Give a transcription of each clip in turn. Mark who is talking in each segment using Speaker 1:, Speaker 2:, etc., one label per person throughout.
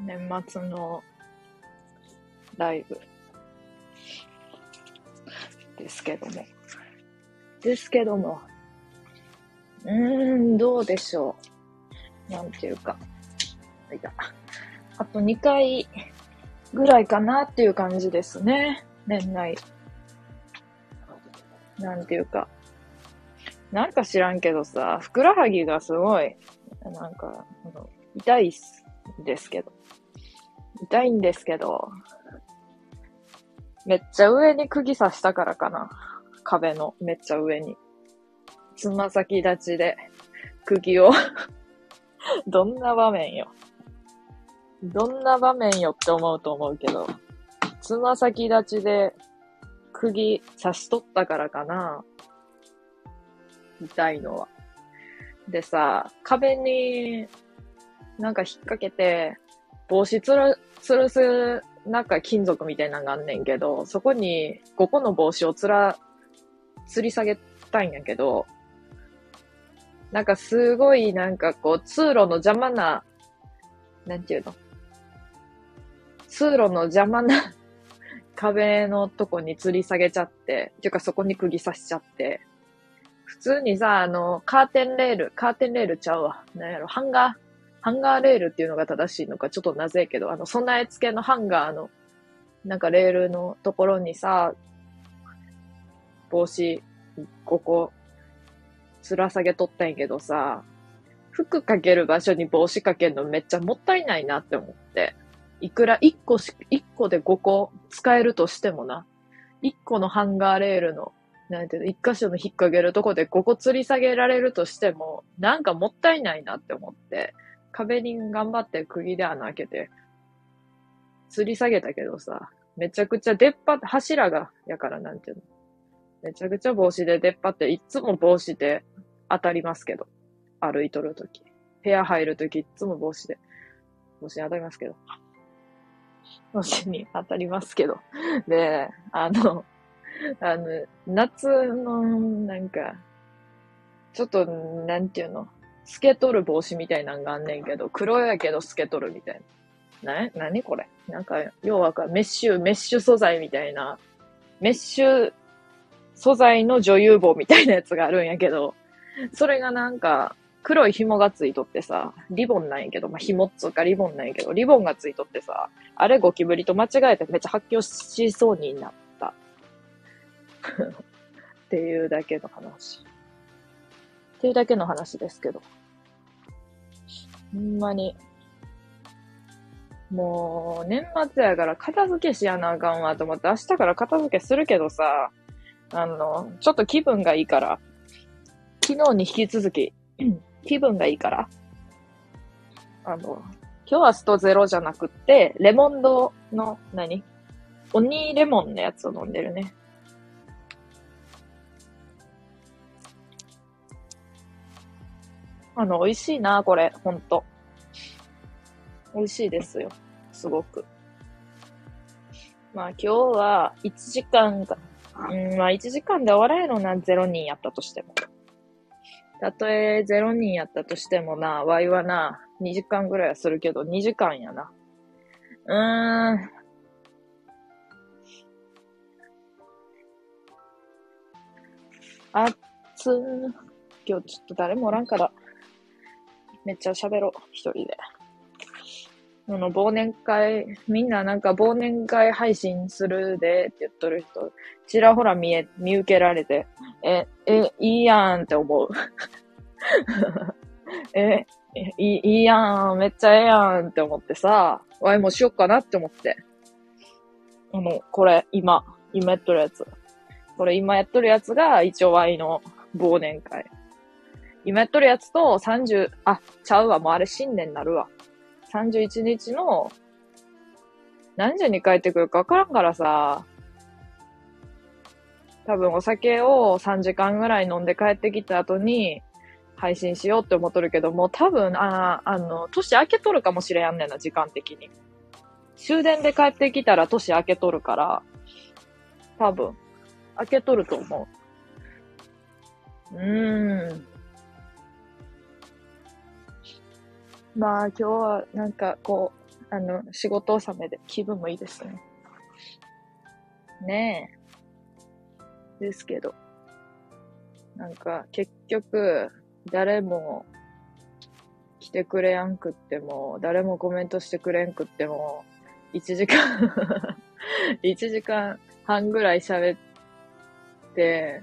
Speaker 1: 年末のライブですけども。ですけども。うーん、どうでしょう。なんていうか。いた。あと2回ぐらいかなっていう感じですね。年内。なんていうか。なんか知らんけどさ、ふくらはぎがすごい、なんか、痛いですけど。痛いんですけど、めっちゃ上に釘刺したからかな。壁のめっちゃ上に。つま先立ちで釘を どんな場面よ。どんな場面よって思うと思うけど、つま先立ちで釘刺しとったからかな。痛いのは。でさ、壁になんか引っ掛けて、帽子つる、つるす、なんか金属みたいなのがあんねんけど、そこに5個の帽子をつら、吊り下げたいんやけど、なんかすごいなんかこう通路の邪魔な、なんていうの？通路の邪魔な壁のとこに吊り下げちゃって、ていうかそこに釘刺しちゃって、普通にさ、あの、カーテンレール、カーテンレールちゃうわ。なんやろ、ハンガー、ハンガーレールっていうのが正しいのか、ちょっとなぜやけど、あの、備え付けのハンガーの、なんかレールのところにさ、帽子5個、つら下げとったんやけどさ、服かける場所に帽子かけるのめっちゃもったいないなって思って。いくら1個し、1個で5個使えるとしてもな、1個のハンガーレールの、なんていうの、1箇所の引っ掛けるとこで5個吊り下げられるとしても、なんかもったいないなって思って、壁に頑張って釘で穴開けて、吊り下げたけどさ、めちゃくちゃ出っ張って、柱が、やからなんていうの。めちゃくちゃ帽子で出っ張って、いつも帽子で当たりますけど。歩いとるとき。部屋入るときいつも帽子で。帽子に当たりますけど。帽子に当たりますけど。で、あの、あの、夏の、なんか、ちょっと、なんていうの、透けとる帽子みたいなんがあんねんけど、黒やけど透けとるみたいな。な、なにこれ？なんか、要は、メッシュ、メッシュ素材みたいな、メッシュ素材の女優帽みたいなやつがあるんやけど、それがなんか、黒い紐がついとってさ、リボンなんやけど、まあ、紐っつうかリボンなんやけど、リボンがついとってさ、あれゴキブリと間違えてめっちゃ発狂しそうになった。っていうだけの話。っていうだけの話ですけど。ほんまに。もう、年末やから片付けしやなあかんわと思って、明日から片付けするけどさ、あの、ちょっと気分がいいから、昨日に引き続き、気分がいいから、あの、今日はストゼロじゃなくって、レモンドの何、鬼レモンのやつを飲んでるね。あの、美味しいな、これ、ほんと。美味しいですよ。すごく。まあ今日は1時間か、うん、まあ1時間で終わらへんのな、0人やったとしても。たとえ0人やったとしてもな、ワイはな、2時間ぐらいはするけど、2時間やな。うーん。あっつー。今日ちょっと誰もおらんから、めっちゃ喋ろう、一人で。あの、忘年会、みんななんか忘年会配信するでって言っとる人、ちらほら見え、見受けられて、え、え、いいやんって思う。え、いい、いいやん、めっちゃええやんって思ってさ、わいもしよっかなって思って。あの、これ、今、今やっとるやつ。これ今やっとるやつが一応ワイの忘年会。今やっとるやつと30、あ、ちゃうわ、もうあれ新年になるわ。31日の、何時に帰ってくるかわからんからさ、多分お酒を3時間ぐらい飲んで帰ってきた後に配信しようって思っとるけども、多分、あ、あの、年明けとるかもしれんねんな、時間的に。終電で帰ってきたら年明けとるから、多分、明けとると思う。うーん。まあ今日はなんかこう、あの、仕事納めで気分もいいですね。ねえ。ですけど。なんか結局、誰も来てくれやんくっても、誰もコメントしてくれんくっても、1時間 1時間半ぐらい喋って、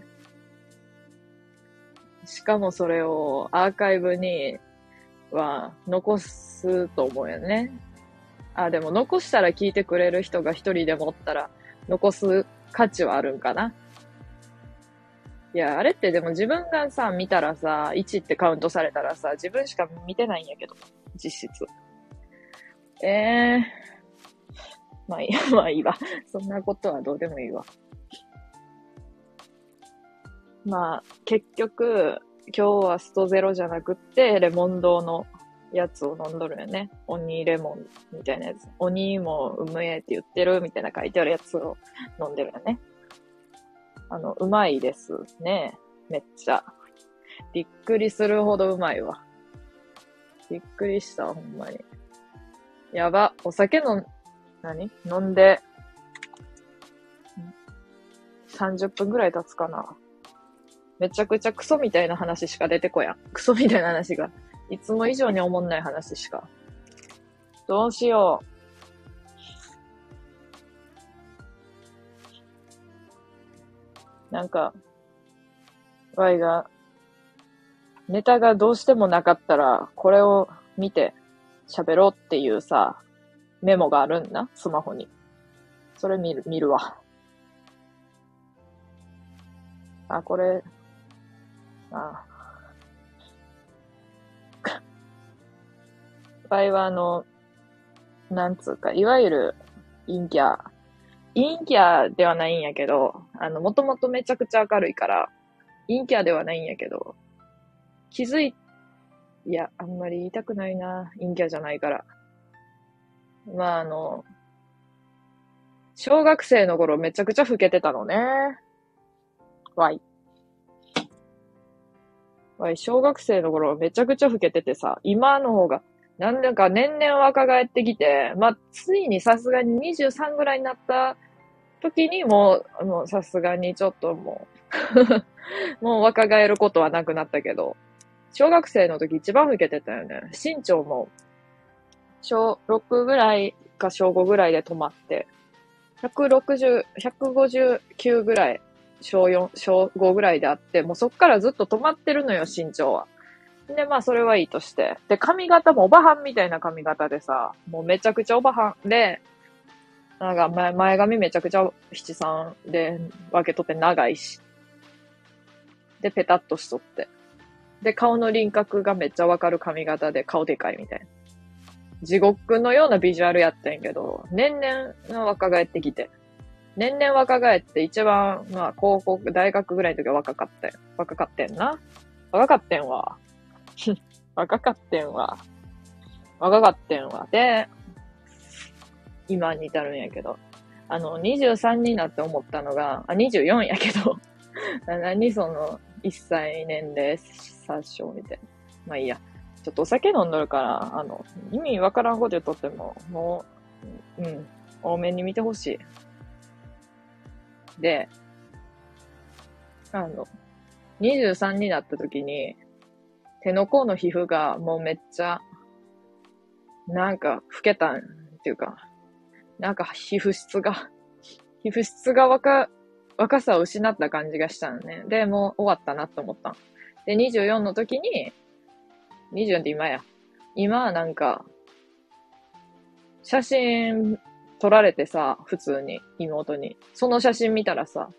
Speaker 1: しかもそれをアーカイブには残すと思うよね。あ、でも残したら聞いてくれる人が一人でもおったら残す価値はあるんかな。いや、あれってでも自分がさ、見たらさ、1ってカウントされたらさ、自分しか見てないんやけど、実質。ええー、まあいい、まあいいわ。そんなことはどうでもいいわ。まあ、結局、今日はストゼロじゃなくって、レモン堂のやつを飲んどるよね。鬼レモンみたいなやつ。鬼もうむえって言ってるみたいな書いてあるやつを飲んでるよね。あの、うまいですね。めっちゃ。びっくりするほどうまいわ。びっくりした、ほんまに。やば。お酒の、何？飲んで、30分ぐらい経つかな。めちゃくちゃクソみたいな話しか出てこやん。クソみたいな話が。いつも以上におもんない話しか。どうしよう。なんか、ワイが、ネタがどうしてもなかったら、これを見て喋ろうっていうさ、メモがあるんだ、スマホに。それ見る、見るわ。あ、これ、あ。場合は、あの、なんつうか、いわゆる陰キャ。陰キャではないんやけど、あの、もともとめちゃくちゃ明るいから、陰キャではないんやけど、気づい、いや、あんまり言いたくないな。陰キャじゃないから。まあ、あの、小学生の頃めちゃくちゃ老けてたのね。わい。小学生の頃めちゃくちゃ老けててさ、今の方が、なんだか年々若返ってきて、まあ、ついにさすがに23ぐらいになった時にもう、もうさすがにちょっともう もう若返ることはなくなったけど、小学生の時一番老けてたよね。身長も、小6ぐらいか小5ぐらいで止まって、160、159ぐらい小4、小5ぐらいであって、もうそっからずっと止まってるのよ、身長は。で、まあ、それはいいとして。で、髪型もおばはんみたいな髪型でさ、もうめちゃくちゃおばはんで、なんか前、前髪めちゃくちゃ七三で分けとって長いし。で、ペタッとしとって。で、顔の輪郭がめっちゃわかる髪型で顔でかいみたいな。地獄のようなビジュアルやってんけど、年々若返ってきて。年々若返って一番、まあ、高校、大学ぐらいの時は若かったよ。若かってんな。若かってんわ。若かってんわ。若かってんわ。で、今に至るんやけど。あの、23になって思ったのが、あ、24やけど、何その、1歳年齢殺傷みたいな。まあいいや。ちょっとお酒飲んどるから、あの、意味わからんこと言っとっても、もう、うん、多めに見てほしい。で、あの、23になった時に、手の甲の皮膚がもうめっちゃ、なんか老けたんっていうか、なんか皮膚質が、皮膚質が若、若さを失った感じがしたのね。で、もう終わったなと思ったで、24の時に、24って今や。今はなんか、写真撮られてさ、普通に、妹に。その写真見たらさ、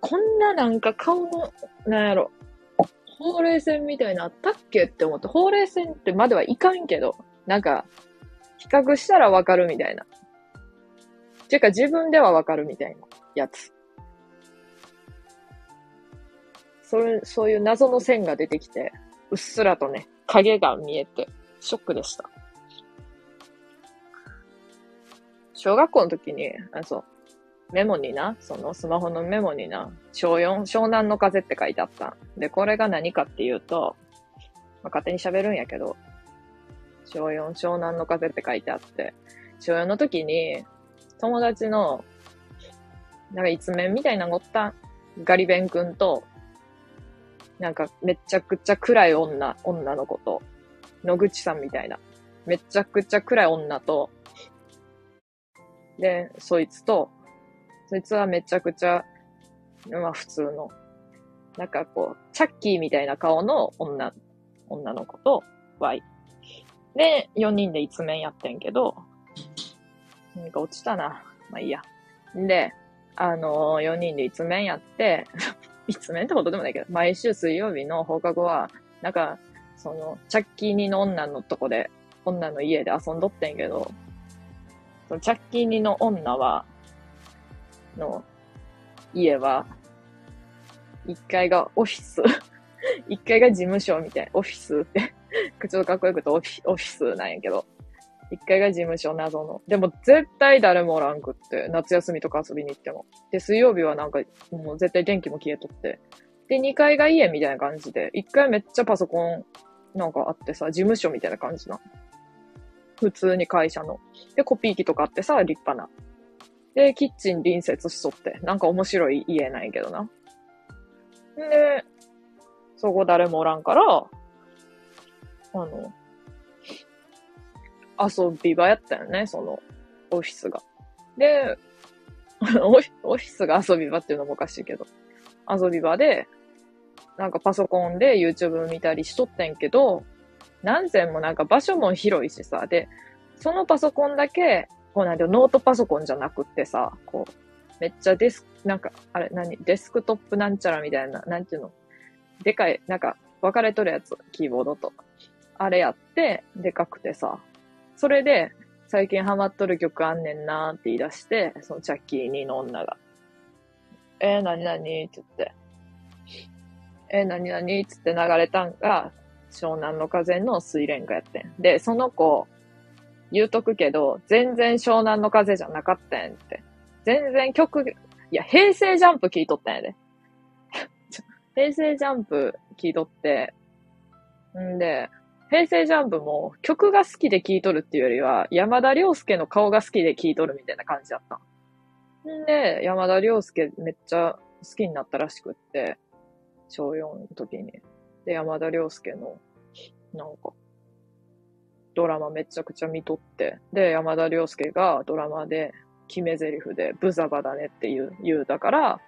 Speaker 1: こんななんか顔の、なんやろ、ほうれい線みたいなあったっけって思って、ほうれい線ってまではいかんけど、なんか、比較したらわかるみたいな。ていうか自分ではわかるみたいなやつ。それ、そういう謎の線が出てきて、うっすらとね、影が見えて、ショックでした。小学校の時に、あ、そう、メモにな、そのスマホのメモにな、小4、湘南の風って書いてあった。で、これが何かっていうと、まあ、勝手に喋るんやけど、小4、湘南の風って書いてあって、小4の時に、友達の、なんか一面みたいなのおったガリベン君と、なんかめちゃくちゃ暗い女、女の子と、野口さんみたいな、めちゃくちゃ暗い女と、で、そいつと、そいつはめちゃくちゃ、まあ普通の、なんかこう、チャッキーみたいな顔の女、女の子と、Y。で、4人で一面やってんけど、なんか落ちたな。まあいいや。で、あのー、4人で一面やって、一面ってことでもないけど、毎週水曜日の放課後は、なんか、その、チャッキーニの女のとこで、女の家で遊んどってんけど、そのチャッキーニの女は、の家は、1階がオフィス、1階が事務所みたいな、オフィスって、ちょっとかっこよくてオフィオフィスなんやけど、1階が事務所謎の。でも絶対誰もおらんくって、夏休みとか遊びに行っても。で、水曜日はなんか、もう絶対電気も消えとって。で、2階が家みたいな感じで、1階めっちゃパソコンなんかあってさ、事務所みたいな感じな。普通に会社の。で、コピー機とかってさ、立派な。で、キッチン隣接しとって。なんか面白い家なんやけどな。んで、そこ誰もおらんから、あの、遊び場やったよね、その、オフィスが。で、オフィスが遊び場っていうのもおかしいけど、遊び場で、なんかパソコンで YouTube 見たりしとってんけど、何千もなんか場所も広いしさ、で、そのパソコンだけ、こうなんていうのノートパソコンじゃなくってさ、こう、めっちゃデスク、なんか、あれ、何？デスクトップなんちゃらみたいな、なんていうの？でかい、なんか、分かれとるやつ、キーボードと。あれやって、でかくてさ。それで、最近ハマっとる曲あんねんなーって言い出して、そのチャッキーニの女が。えー、なになにって言って。えー、なになにっつって流れたんが、湘南の風の水蓮花やってん。で、その子、言うとくけど、全然湘南の風じゃなかったんって。全然曲、いや、平成ジャンプ聞いとったんやで。平成ジャンプ聞いとって、んで、平成ジャンプも曲が好きで聴いとるっていうよりは、山田涼介の顔が好きで聴いとるみたいな感じだった。んで、山田涼介めっちゃ好きになったらしくって、小4の時に。で、山田涼介の、なんか、ドラマめちゃくちゃ見とって、で、山田涼介がドラマで決め台詞で、ブザバだねって言う、言うだから、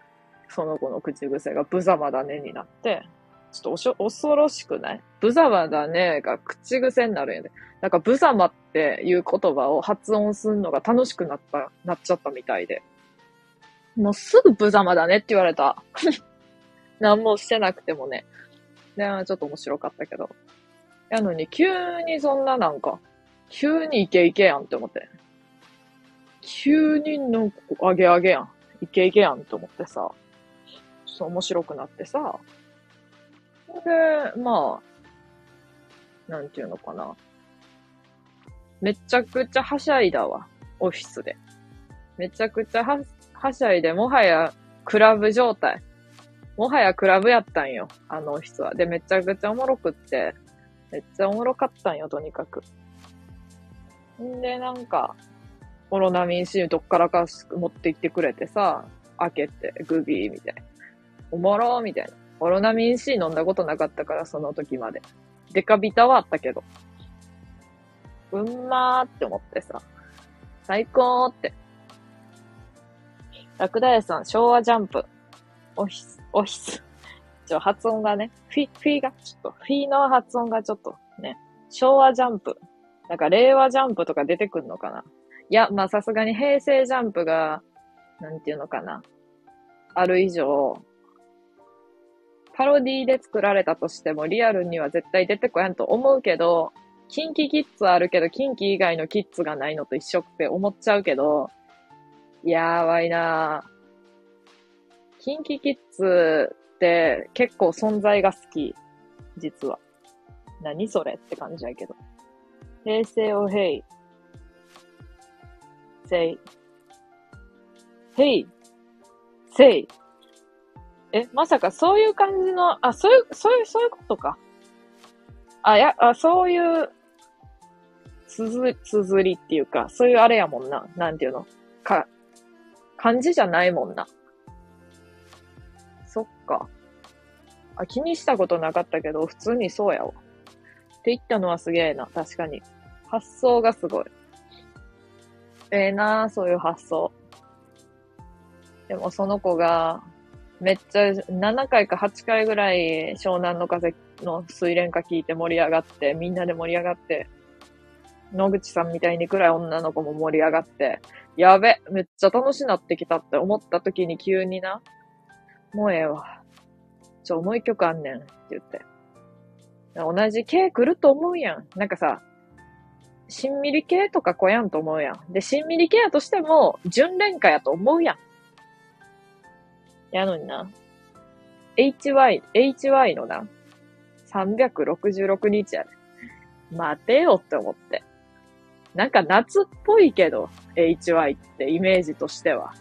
Speaker 1: その子の口癖がブザバだねになって、ちょっとおし恐ろしくない？ブザバだねが口癖になるんやで。なんかブザマっていう言葉を発音するのが楽しくなった、なっちゃったみたいで。もうすぐブザマだねって言われた。何もしてなくてもね。で、ちょっと面白かったけど。やのに、急にそんななんか、急にイケイケやんって思って。急になんか上げ上げやん。イケイケやんって思ってさ。ちょっと面白くなってさ。で、まあ、なんていうのかな。めちゃくちゃはしゃいだわ。オフィスで。めちゃくちゃは、はしゃいで、もはやクラブ状態。もはやクラブやったんよ。あのオフィスは。で、めちゃくちゃおもろくって。めっちゃおもろかったんよ、とにかく。んで、なんか、オロナミン C どっからか持ってきてくれてさ、開けて、グビーみたいな。おもろーみたいな。オロナミン C 飲んだことなかったから、その時まで。デカビタはあったけど。うんまーって思ってさ。最高ーって。ラクダ屋さん、昭和ジャンプ。オフィス、オフィス。ちょ、発音がね、フィ、フィが、ちょっと、フィの発音がちょっとね、昭和ジャンプ。なんか、令和ジャンプとか出てくんのかな？いや、まあ、さすがに平成ジャンプが、なんていうのかな。ある以上、パロディで作られたとしても、リアルには絶対出てこやんと思うけど、キンキキッズあるけど、キンキ以外のキッズがないのと一緒って思っちゃうけど、やばいなぁ。キンキキッズって結構存在が好き。実は。何それって感じやけど。平成をヘイ。せい。ヘイ。せい。え、まさかそういう感じの、あ、そういう、そういう、そういうことか。あ、や、あ、そういう、つづ、つづりっていうか、そういうあれやもんな。なんていうの。か、漢字じゃないもんな。そっか。あ、気にしたことなかったけど、普通にそうやわ。って言ったのはすげえな。確かに。発想がすごい。ええー、なそういう発想。でもその子が、めっちゃ7回か8回ぐらい湘南の風の水蓮歌聞いて盛り上がって、みんなで盛り上がって、野口さんみたいにくらい女の子も盛り上がって、やべ、めっちゃ楽しなってきたって思った時に急にな、もうええわ。ちょ、もう一曲あんねんって言って。同じ系来ると思うやん。なんかさ、しんみり系とか来やんと思うやん。で、しんみり系やとしても、純恋歌やと思うやん。やのにな。HY、HY のな、366日やで。待てよって思って。なんか夏っぽいけど、HY ってイメージとしては。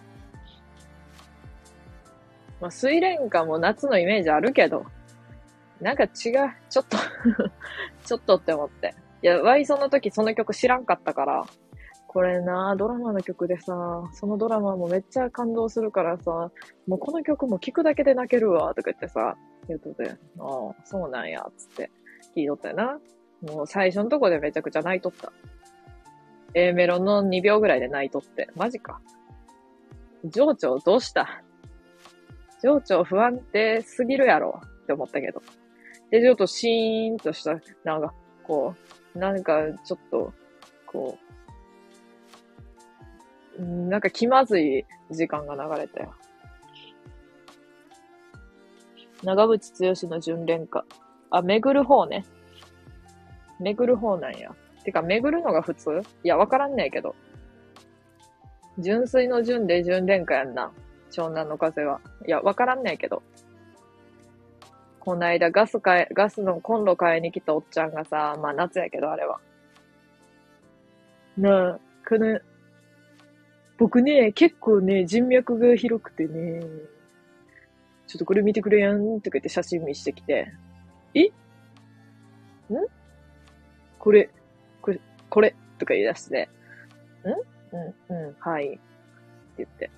Speaker 1: まあ、水蓮花も夏のイメージあるけど、なんか違う、ちょっと ちょっとって思って。いや、ワイその時その曲知らんかったから、これな、ドラマの曲でさ、そのドラマもめっちゃ感動するからさ、もうこの曲も聴くだけで泣けるわ、とか言ってさ、言うとて、ああ、そうなんや、つって聞いとったよな。もう最初のとこでめちゃくちゃ泣いとった。A メロの2秒ぐらいで泣いとって。マジか。情緒どうした？情緒不安定すぎるやろって思ったけど。で、ちょっとシーンとした、なんか、こう、なんかちょっと、こう、なんか気まずい時間が流れたよ。長渕剛の純恋歌。あ、巡る方ね。巡る方なんや。てか、巡るのが普通？いや、わからんねえけど。純粋の純で純恋歌やんな。湘南の風は。いや、わからんねえけど。こないだガス買い、ガスのコンロ買いに来たおっちゃんがさ、まあ夏やけどあれは。なあ、この、僕ね、結構ね、人脈が広くてね、ちょっとこれ見てくれやんとか言って写真見してきて、え？ん？これ、これ、これ？とか言い出して、ん？うん、うん、はい。って言って。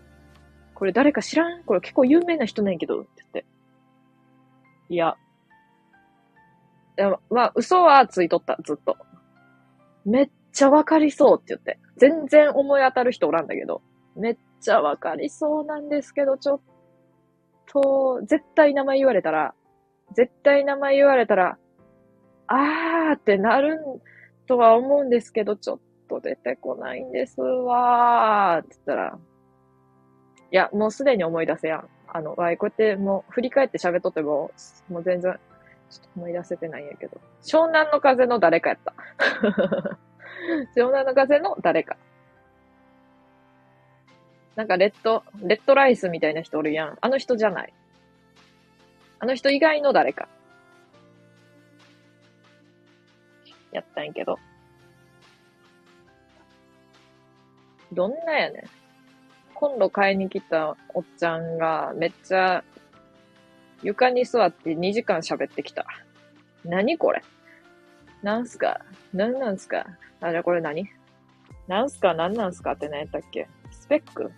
Speaker 1: これ誰か知らん？これ結構有名な人なんやけど、って言って。いや。でも、まあ、嘘はついとった、ずっと。めっちゃわかりそうって言って。全然思い当たる人おらんだけど、めっちゃわかりそうなんですけど、ちょっと、絶対名前言われたら、絶対名前言われたら、あーってなるとは思うんですけど、ちょっと出てこないんですわーって言ったら、いや、もうすでに思い出せやん。あの、わい、こうやってもう振り返って喋っとっても、もう全然、ちょっと思い出せてないんやけど。湘南の風の誰かやった。湘南の風の誰か。なんかレッド、レッドライスみたいな人おるやん。あの人じゃない。あの人以外の誰か。やったんやけど。どんなやねん。今度買いに来たおっちゃんがめっちゃ床に座って2時間喋ってきた。何これ？なんすか？何なんすか？あ、じゃあこれ何？なんすか？何なんすか？って何やったっけ？スペック？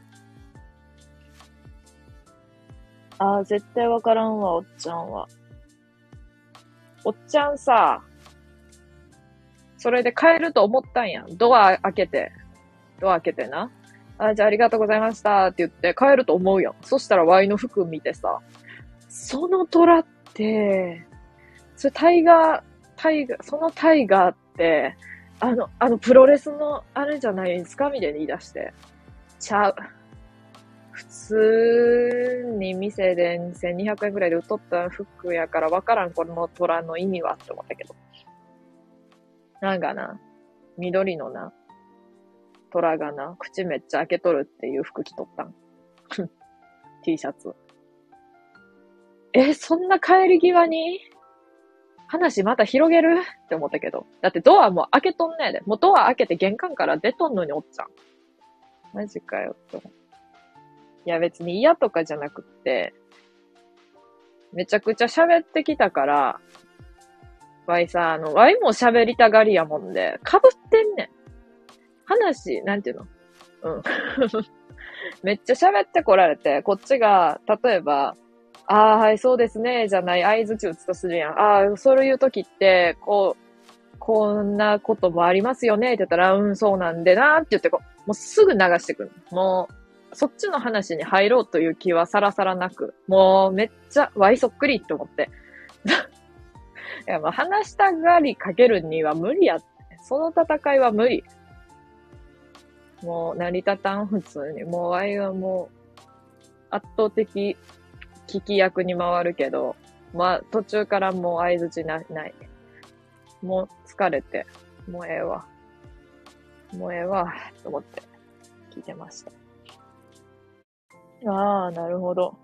Speaker 1: ああ、絶対わからんわ、おっちゃんは。おっちゃんさ、それで帰ると思ったんや。ドア開けて。ドア開けてな。あ、じゃあありがとうございましたって言って帰ると思うやん。そしたらワイの服見てさ、その虎って、それタイガー、タイガー、そのタイガーって、あの、あの、プロレスのあれじゃないですかみたいに言い出して。ちゃう。普通に店で1200円くらいで売っとった服やからわからん、この虎の意味はって思ったけど。なんかな、緑のな、虎がな、口めっちゃ開けとるっていう服着とったん。T シャツ。え、そんな帰り際に？話また広げる？って思ったけど。だってドアも開けとんねえで。もうドア開けて玄関から出とんのにおっちゃん。マジかよって。いや別に嫌とかじゃなくって、めちゃくちゃ喋ってきたから、わいさ、あの、わいも喋りたがりやもんで、被ってんねん。話、なんていうの？うん。めっちゃ喋ってこられて、こっちが、例えば、ああ、はい、そうですね、じゃない、合図値打つとするやん。ああ、そういう時って、こう、こんなこともありますよねって言ったら、うん、そうなんでなって言ってこう、もうすぐ流してくる。もう、そっちの話に入ろうという気はさらさらなく、もうめっちゃワイそっくりって思って。いや、もう話したがりかけるには無理やって。その戦いは無理。もう成り立たん、普通に。もうワイはもう、圧倒的聞き役に回るけど、まあ、途中からもう合図な、ない。もう疲れて、もうええわ。もうええわ、と思って聞いてました。ああ、なるほど。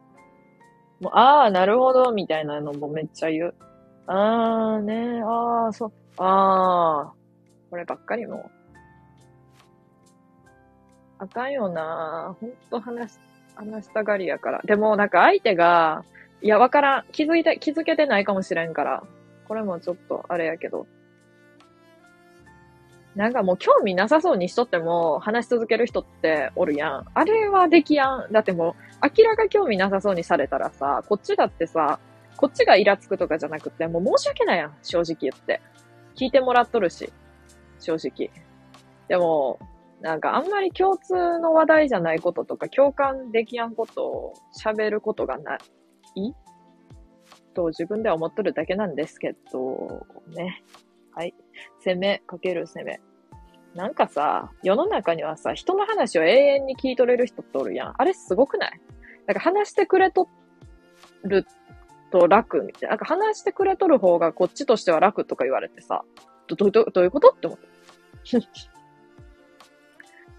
Speaker 1: もう、ああ、なるほど、みたいなのもめっちゃ言う。ああ、ねああ、そう、ああ、こればっかりもあかんよなほんと話、話したがりやから。でも、なんか相手が、いや、わからん。気づいて、気づけてないかもしれんから。これもちょっと、あれやけど。なんかもう興味なさそうにしとっても話し続ける人っておるやん。あれはできやん。だってもう明らか興味なさそうにされたらさ、こっちだってさ、こっちがイラつくとかじゃなくて、もう申し訳ないやん。正直言って。聞いてもらっとるし。正直。でも、なんかあんまり共通の話題じゃないこととか共感できやんことを喋ることがない？と自分では思っとるだけなんですけど、ね。はい。攻めかける攻め。なんかさ、世の中にはさ、人の話を永遠に聞い取れる人っておるやん。あれすごくない？なんか話してくれとると楽みたいな。なんか話してくれとる方がこっちとしては楽とか言われてさ、ど、ど、どどういうこと？って思って。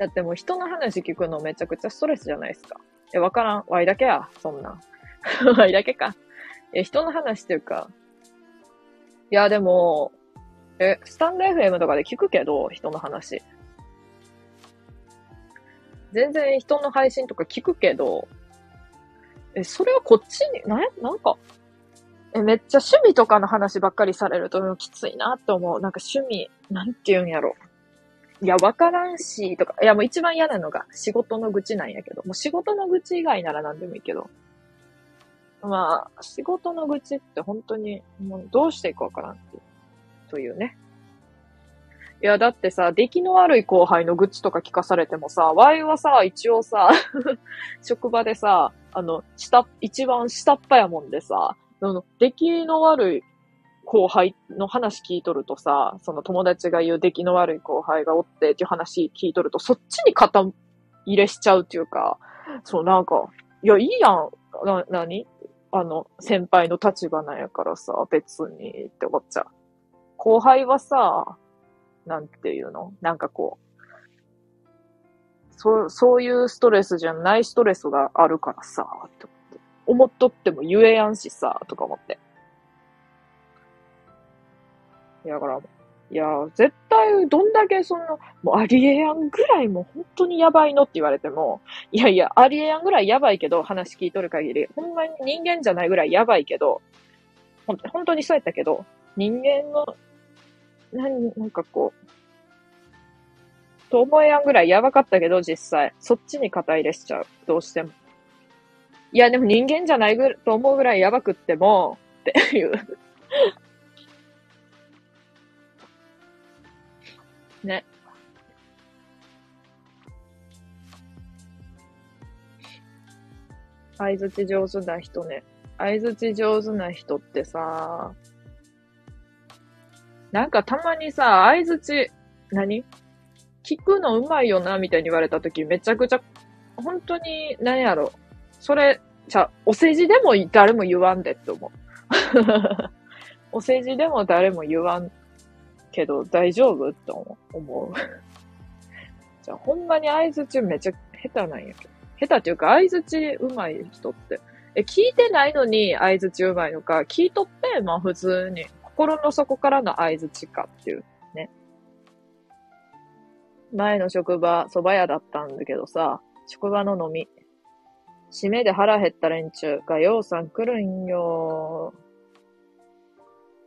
Speaker 1: だってもう人の話聞くのめちゃくちゃストレスじゃないですか。え、わからん。ワイだけや。そんな。ワイだけか。え、人の話っていうか。いや、でも、え、スタンド FM とかで聞くけど、人の話。全然人の配信とか聞くけど、え、それはこっちに、な、なんか、え、めっちゃ趣味とかの話ばっかりされるときついなって思う。なんか趣味、なんて言うんやろ。いや、わからんし、とか、いや、もう一番嫌なのが仕事の愚痴なんやけど、もう仕事の愚痴以外なら何でもいいけど、まあ、仕事の愚痴って本当に、もうどうしていくわからんっていうというね。いや、だってさ、出来の悪い後輩の愚痴とか聞かされてもさ、ワイはさ、一応さ、職場でさ、あの、下、一番下っ端やもんでさ、あの、出来の悪い後輩の話聞いとるとさ、その友達が言う出来の悪い後輩がおってっていう話聞いとると、そっちに肩入れしちゃうっていうか、そうなんか、いや、いいやん。な、なにあの、先輩の立場なんやからさ、別にって思っちゃう。後輩はさ、なんていうの？なんかこう、そう、そういうストレスじゃないストレスがあるからさ、って思っとっても言えやんしさ、とか思って。いや、だから、いや、絶対、どんだけその、もうありえやんぐらいもう本当にやばいのって言われても、いやいや、ありえやんぐらいやばいけど、話聞いとる限り、ほんまに人間じゃないぐらいやばいけど、ほん本当にそうやったけど、人間の、なん、なんかこう、と思えやんぐらいやばかったけど、実際。そっちに肩入れしちゃう。どうしても。いや、でも人間じゃないぐと思うぐらいやばくっても、っていうね。相づち上手な人ね。相づち上手な人ってさ、なんかたまにさ、相づち、何？聞くのうまいよな、みたいに言われたとき、めちゃくちゃ、本当に、何やろ。それ、じゃお世辞でも誰も言わんでって思う。お世辞でも誰も言わんけど大丈夫って思う。じゃあ、ほんまに合図中めちゃ下手なんやけど。下手っていうか、合図値上手い人って。え、聞いてないのに合図値上手いのか、聞いとって、まあ普通に、心の底からの合図値かっていうね。前の職場、蕎麦屋だったんだけどさ、職場の飲み。締めで腹減った連中が、ようさん来るんよ。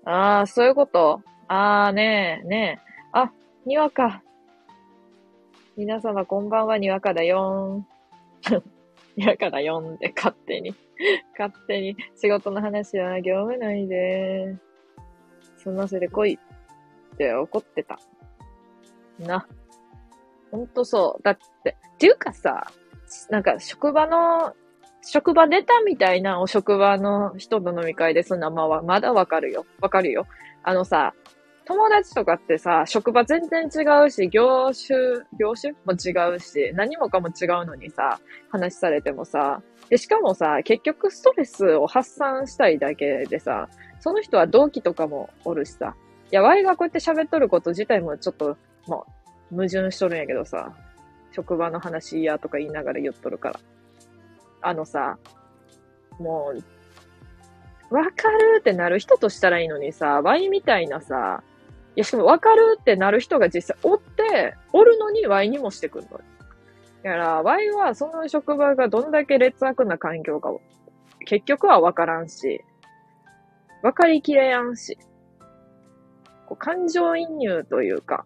Speaker 1: ああ、そういうことああ、ねえ、ねえ。あ、にわか。皆様こんばんは、にわかだよーん。にわかだよんって勝手に。勝手に仕事の話は業務内で、済ませてこいって怒ってた。な。ほんとそう。だって、っていうかさ、なんか職場の、職場ネタみたいなお職場の人の飲み会ですんなまあ、まだわかるよ。わかるよ。あのさ、友達とかってさ、職場全然違うし、業種、業種？も違うし、何もかも違うのにさ、話されてもさ、で、しかもさ、結局ストレスを発散したいだけでさ、その人は同期とかもおるしさ、いや、ワイがこうやって喋っとること自体もちょっと、もう、矛盾しとるんやけどさ、職場の話やとか言いながら言っとるから。あのさ、もう、わかるってなる人としたらいいのにさ、ワイみたいなさ、いや、しかも分かるってなる人が実際おって、おるのに Y にもしてくんの。だから、Y はその職場がどんだけ劣悪な環境かを、結局は分からんし、分かりきれやんし、こう感情移入というか、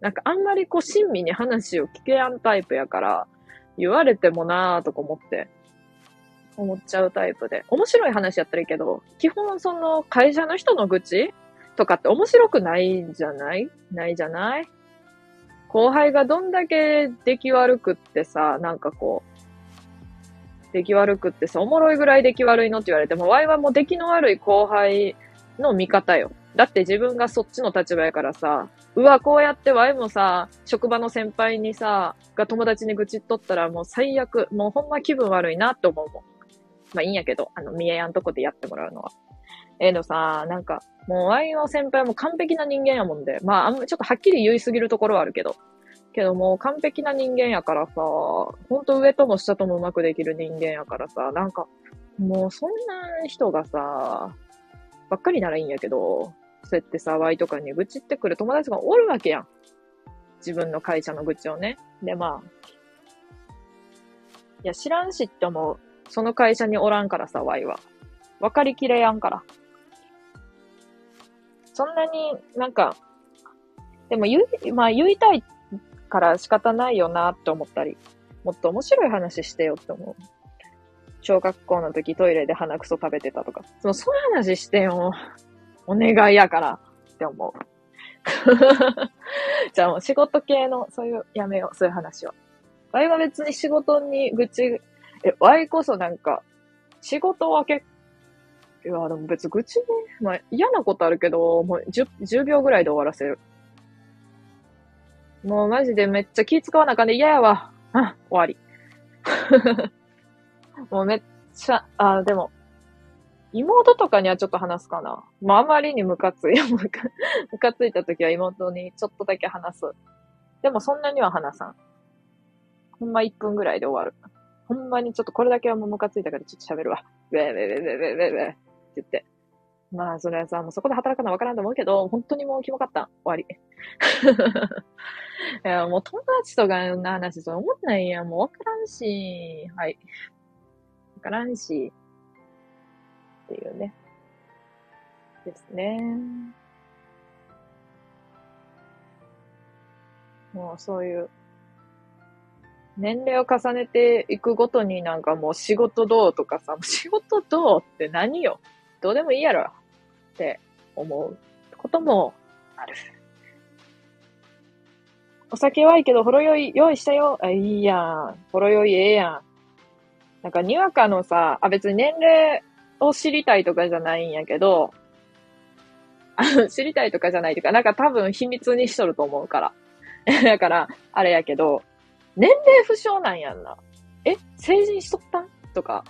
Speaker 1: なんかあんまりこう親身に話を聞けやんタイプやから、言われてもなーとか思って、思っちゃうタイプで。面白い話やったらいいけど、基本その会社の人の愚痴とかって面白くないんじゃない？ないじゃない？後輩がどんだけ出来悪くってさ、なんかこう、出来悪くってさ、おもろいぐらい出来悪いのって言われても、ワイはもう出来の悪い後輩の味方よ。だって自分がそっちの立場やからさ、うわ、こうやってワイもさ、職場の先輩にさ、が友達に愚痴っとったらもう最悪、もうほんま気分悪いなって思うもん。まあいいんやけど、あの、見えやんとこでやってもらうのは。ええのさ、なんか、もう、ワイの先輩も完璧な人間やもんで、まあ、あんまちょっとはっきり言いすぎるところはあるけど、けどもう完璧な人間やからさ、ほんと上とも下ともうまくできる人間やからさ、なんか、もうそんな人がさ、ばっかりならいいんやけど、そうやってさ、ワイとかに愚痴ってくる友達がおるわけやん。自分の会社の愚痴をね。で、まあ、いや、知らんしって思う。その会社におらんからさ、ワイは。わかりきれやんから。そんなになんか、でも言う、まあ言いたいから仕方ないよなって思ったり、もっと面白い話してよって思う。小学校の時トイレで鼻くそ食べてたとか。その、そういう話してよ。お願いやからって思う。じゃあもう仕事系の、そういう、やめよう、そういう話は。ワイは別に仕事に愚痴、え、ワイこそなんか、仕事は結いや、でも別に愚痴ね。まあ嫌なことあるけど、もう 10, 10秒ぐらいで終わらせる。もうマジでめっちゃ気使わなあかんで嫌やわ。あ、終わり。もうめっちゃ、あ、でも、妹とかにはちょっと話すかな。まああまりにムカつい、ムカ、ムカついた時は妹にちょっとだけ話す。でもそんなには話さん。ほんま1分ぐらいで終わる。ほんまにちょっとこれだけはもうムカついたからちょっと喋るわ。ウェーウェーウェーウェーウェーウェーウェー。言って。まあ、それはさ、もうそこで働かなわからんと思うけど、本当にもうキモかった。終わり。いや、もう友達とかの話と思ってないやん。もうわからんし、はい。わからんし、っていうね。ですね。もうそういう、年齢を重ねていくごとになんかもう仕事どうとかさ、仕事どうって何よどうでもいいやろって思うこともある。お酒はいいけど、ほろ酔い用意したよ。あ、いいやん。ほろ酔いええやん。なんか、にわかのさ、あ、別に年齢を知りたいとかじゃないんやけど、知りたいとかじゃないとか、なんか多分秘密にしとると思うから。だから、あれやけど、年齢不詳なんやんな。え成人しとったん？とか。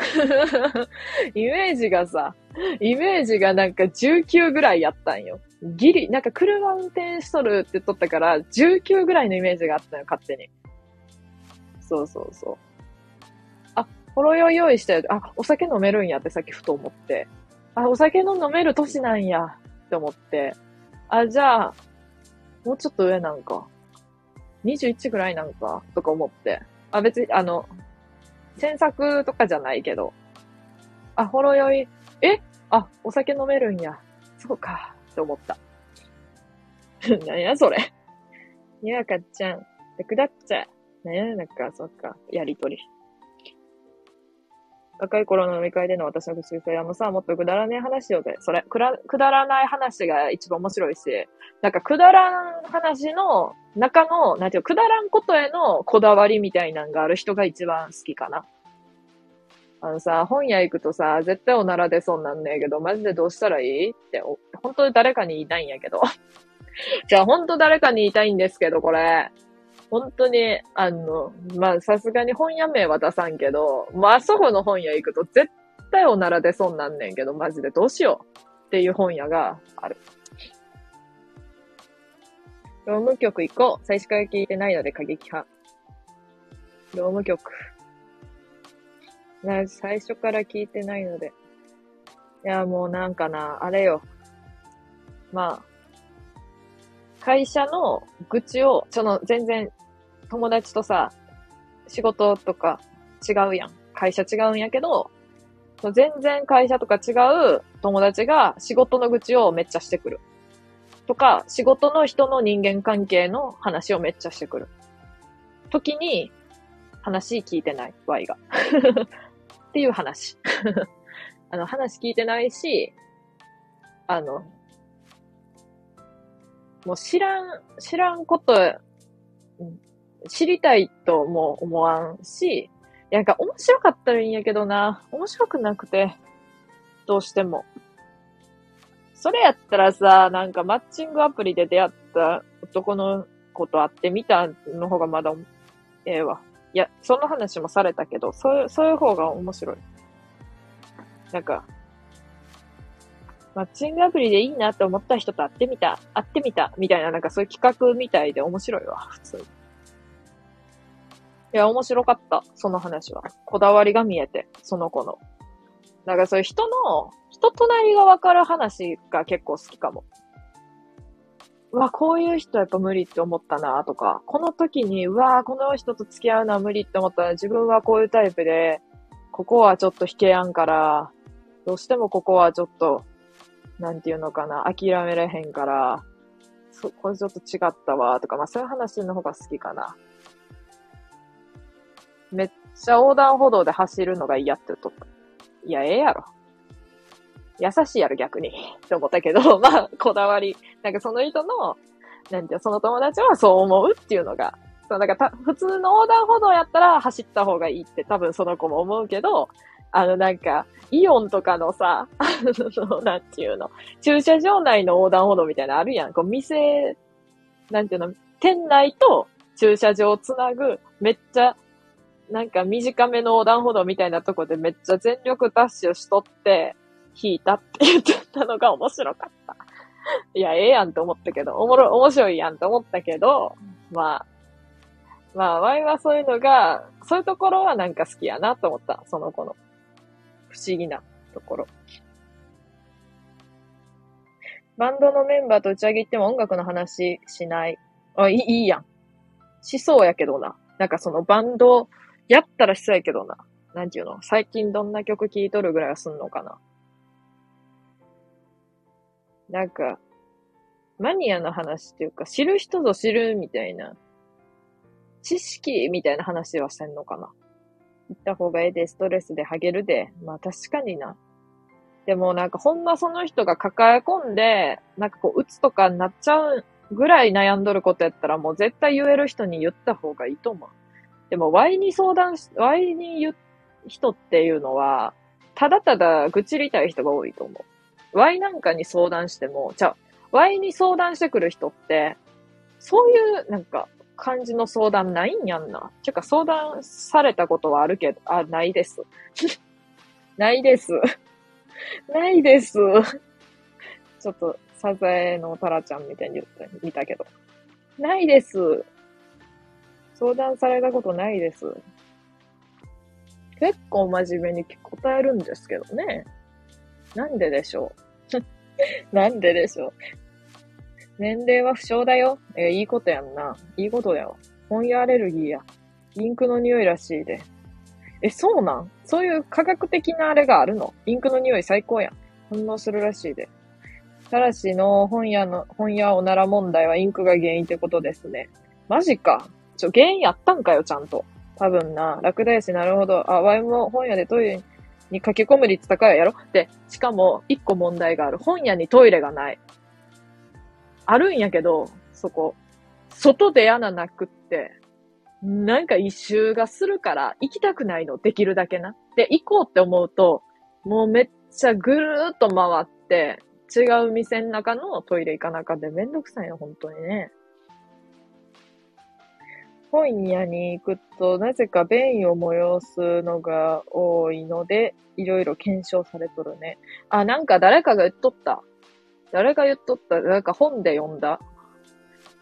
Speaker 1: イメージがさ、イメージがなんか19ぐらいやったんよ。ギリ、なんか車運転しとるって言っとったから、19ぐらいのイメージがあったよ、勝手に。そうそうそう。あ、ほろ酔い用意したよ。あ、お酒飲めるんやってさっきふと思って。あ、お酒の飲める年なんやって思って。あ、じゃあ、もうちょっと上なんか。21ぐらいなんか、とか思って。あ、別に、あの、詮索とかじゃないけど。あ、ほろ酔い、え？あ、お酒飲めるんや。そうか、って思った。なんやそれ。にわ、かっちゃん。くだっちゃ。なんや、なんか、そっか、やりとり。若い頃の飲み会での私の口癖あのさ、もっとくだらねえ話をで、それ、くら、くだらない話が一番面白いし、なんかくだらん話の中の、なんていうくだらんことへのこだわりみたいなのがある人が一番好きかな。あのさ、本屋行くとさ、絶対おなら出そうなんねえけど、マジでどうしたらいいって、本当に誰かに言いたいんやけど。じゃあ本当誰かに言いたいんですけど、これ。本当に、あの、まあ、さすがに本屋名は出さんけど、まあ、そこの本屋行くと絶対おなら出そうなんねんけど、マジでどうしようっていう本屋がある。業務局行こう。最初から聞いてないので過激派。業務局。な、最初から聞いてないので。いや、もうなんかな、あれよ。まあ、会社の愚痴を、その全然友達とさ、仕事とか違うやん。会社違うんやけど、全然会社とか違う友達が仕事の愚痴をめっちゃしてくる。とか、仕事の人の人間関係の話をめっちゃしてくる。時に、話聞いてない、Y が。っていう話。あの、話聞いてないし、あの、もう知らん、知らんこと、知りたいとも思わんし、なんか面白かったらいいんやけどな、面白くなくて、どうしても。それやったらさ、なんかマッチングアプリで出会った男の子と会ってみたの方がまだええわ。いや、その話もされたけど、そういう、そういう方が面白い。なんか、マッチングアプリでいいなって思った人と会ってみた、会ってみた、みたいな、なんかそういう企画みたいで面白いわ、普通。いや、面白かった、その話は。こだわりが見えて、その子の。なんかそういう人の、人となりがわかる話が結構好きかも。うわ、こういう人やっぱ無理って思ったなとか、この時に、うわ、この人と付き合うのは無理って思ったら自分はこういうタイプで、ここはちょっと引けやんから、どうしてもここはちょっとなんていうのかな、諦めれへんから、そこれちょっと違ったわ、とか、まあそういう話の方が好きかな。めっちゃ横断歩道で走るのが嫌って言っとった。いや、ええやろ。優しいやろ、逆に。って思ったけど、まあ、こだわり。なんかその人の、なんていう、その友達はそう思うっていうのが、そう、だから普通の横断歩道やったら走った方がいいって多分その子も思うけど、あのなんか、イオンとかのさ、あの、なんていうの、駐車場内の横断歩道みたいなのあるやん。こう、店、なんていうの、店内と駐車場をつなぐ、めっちゃ、なんか短めの横断歩道みたいなとこでめっちゃ全力ダッシュしとって、引いたって言ってたのが面白かった。いや、ええやんと思ったけど、おもろ、面白いやんと思ったけど、まあ、まあ、ワイはそういうのが、そういうところはなんか好きやなと思った、その子の。不思議なところ。バンドのメンバーと打ち上げ行っても音楽の話しない。あ、いい、いいやん。しそうやけどな。なんかそのバンド、やったらしそうやけどな。なんていうの？最近どんな曲聴いとるぐらいはすんのかな？なんか、マニアの話っていうか、知る人ぞ知るみたいな、知識みたいな話はしてんのかな？行った方がええで、ストレスでハゲるで。まあ確かにな。でもなんかほんまその人が抱え込んで、なんかこう、鬱とかになっちゃうぐらい悩んどることやったらもう絶対言える人に言った方がいいと思う。でも Y に相談し、Y に言う人っていうのは、ただただ愚痴りたい人が多いと思う。Y なんかに相談しても、じゃあ、Y に相談してくる人って、そういうなんか感じの相談ないんやんな。てか相談されたことはあるけど、あ、ないです。ないです。ないです。ちょっと、サザエのタラちゃんみたいに言ってみたけど。ないです。相談されたことないです。結構真面目に答えるんですけどね。なんででしょう？なんででしょう？年齢は不詳だよ。えいいことやんな。いいことだよ。本屋アレルギーや。インクの匂いらしいで。え、そうなん？そういう科学的なあれがあるの？インクの匂い最高やん。反応するらしいで。らしの本屋の、本屋おなら問題はインクが原因ってことですね。マジか。ちょ、原因やったんかよ、ちゃんと。多分な。楽だよし、なるほど。あ、ワイも本屋でトイレに駆け込む率高いやろ？で、しかも、一個問題がある。本屋にトイレがない。あるんやけど、そこ。外で穴なくって、なんか一周がするから行きたくないの、できるだけな。で、行こうって思うと、もうめっちゃぐるーっと回って、違う店の中のトイレ行かなかでめんどくさいよ、本当にね。本屋に行くと、なぜか便意を催すのが多いので、いろいろ検証されとるね。あ、なんか誰かが言っとった。誰が言っとった？なんか本で読んだ。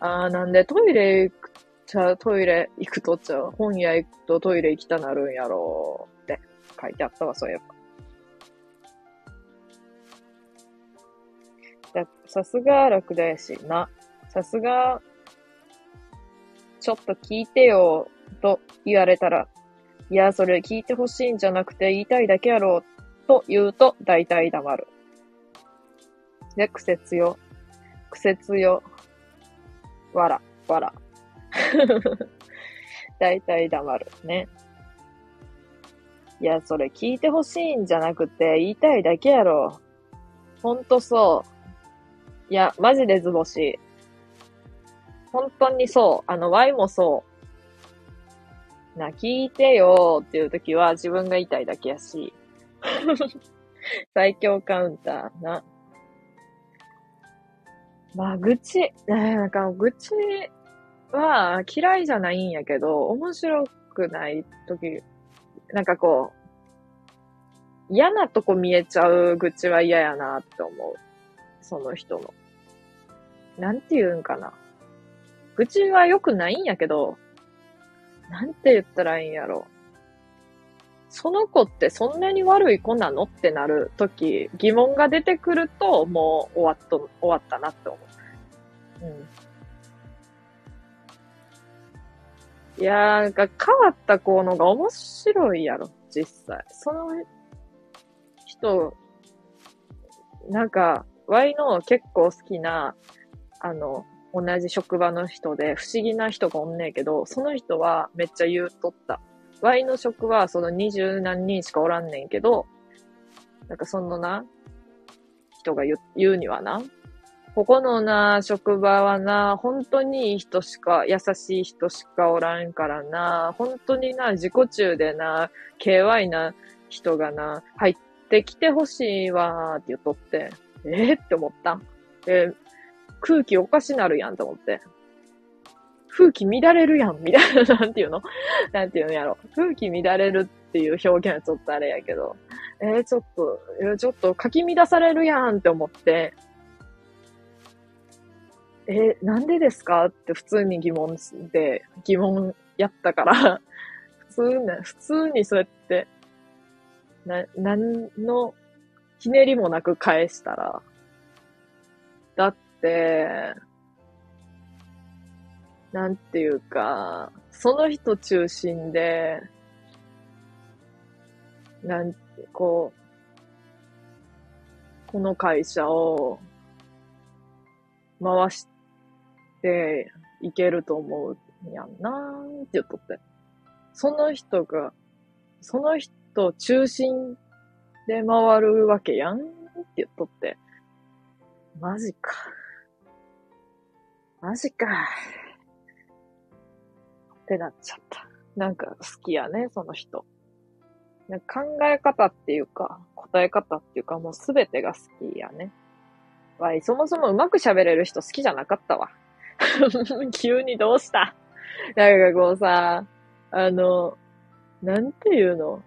Speaker 1: あー、なんでトイレ行くちゃ、トイレ行くとちゃ、本屋行くとトイレ行きたなるんやろうって書いてあったわ、そういえば。さすが楽だやしな。さすが、ちょっと聞いてよ、と言われたら、いや、それ聞いてほしいんじゃなくて言いたいだけやろ、と言うと大体黙る。で、苦節よ。苦節よ。わら、わら。大体黙るね。いや、それ聞いてほしいんじゃなくて言いたいだけやろ。ほんとそう。いや、マジで図星。本当にそう。あの、Y もそう。な、聞いてよっていう時は自分が言いたいだけやし。最強カウンターな。まあ、愚痴、なんか、愚痴は嫌いじゃないんやけど、面白くない時、なんかこう、嫌なとこ見えちゃう愚痴は嫌やなって思う。その人の。なんて言うんかな。愚痴は良くないんやけど、なんて言ったらいいんやろ。その子ってそんなに悪い子なのってなるとき、疑問が出てくると、もう終わっと、終わったなって思う。うん。いやー、なんか変わった子のが面白いやろ、実際。その人、なんか、ワイの結構好きな、あの、同じ職場の人で不思議な人がおんねえけど、その人はめっちゃ言うとった。Y の職はその二十何人しかおらんねんけど、なんかそのな、人が言う言うにはな、ここのな、職場はな、本当にいい人しか、優しい人しかおらんからな、本当にな、自己中でな、KY な人がな、入ってきてほしいわって言っとって、えー、って思った。え空気おかしなるやんと思って。空気乱れるやん、みたいな、なんていうの？なんていうのやろ？空気乱れるっていう表現はちょっとあれやけど、えー、ちょっと、えちょっと書き乱されるやんって思って、えー、なんでですかって普通に疑問で、疑問やったから。普通ね、普通にそうやって、な、なんのひねりもなく返したら、だっ、なんていうか、その人中心で、なんて、こう、この会社を回していけると思うやんなーって言っとって。その人が、その人中心で回るわけやんって言っとって。マジか。マジか。ってなっちゃった。なんか好きやね、その人。な考え方っていうか、答え方っていうか、もうすべてが好きやね。わい、そもそもうまく喋れる人好きじゃなかったわ。急にどうした？なんかこうさ、あの、なんていうの？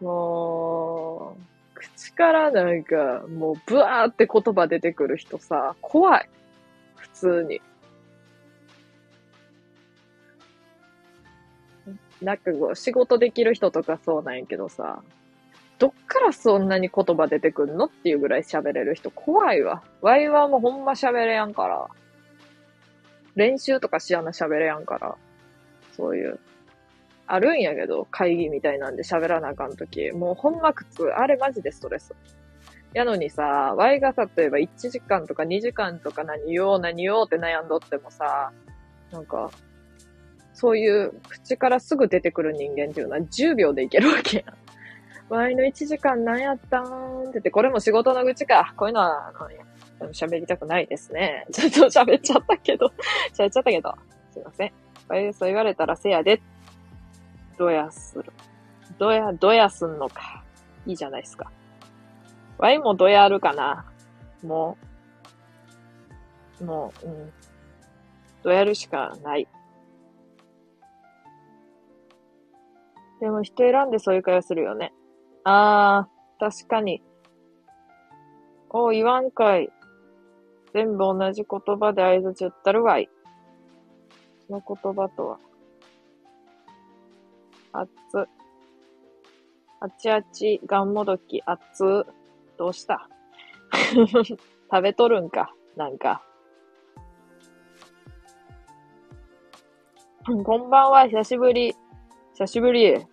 Speaker 1: もう、口からなんか、もうブワーって言葉出てくる人さ、怖い。通に。なんかこう、仕事できる人とかそうなんやけどさ、どっからそんなに言葉出てくんのっていうぐらい喋れる人怖いわ。ワイはもうほんま喋れやんから。練習とかしやな喋れやんから。そういう。あるんやけど、会議みたいなんで喋らなあかんとき。もうほんま苦痛。あれマジでストレス。やのにさ、Y がさ例えば1時間とか2時間とか何言おう何言おうって悩んどってもさ、なんか、そういう口からすぐ出てくる人間っていうのは10秒でいけるわけやん。ワイの1時間何やったんって言って、これも仕事の愚痴か。こういうのは、あの、喋りたくないですね。ちょっと喋っちゃったけど、喋っちゃったけど、すいません。ワイそう言われたらせやで。どやする。どや、どやすんのか。いいじゃないですか。ワイもどやるかな？もう、もう、うん。どやるしかない。でも人選んでそういう会話するよね。あー、確かに。おう言わんかい。全部同じ言葉で合図ちゃったるわい。その言葉とは。あっつ。あちあち、がんもどき、あっつ。どうした？食べとるんか？なんか。こんばんは、久しぶり。久しぶり。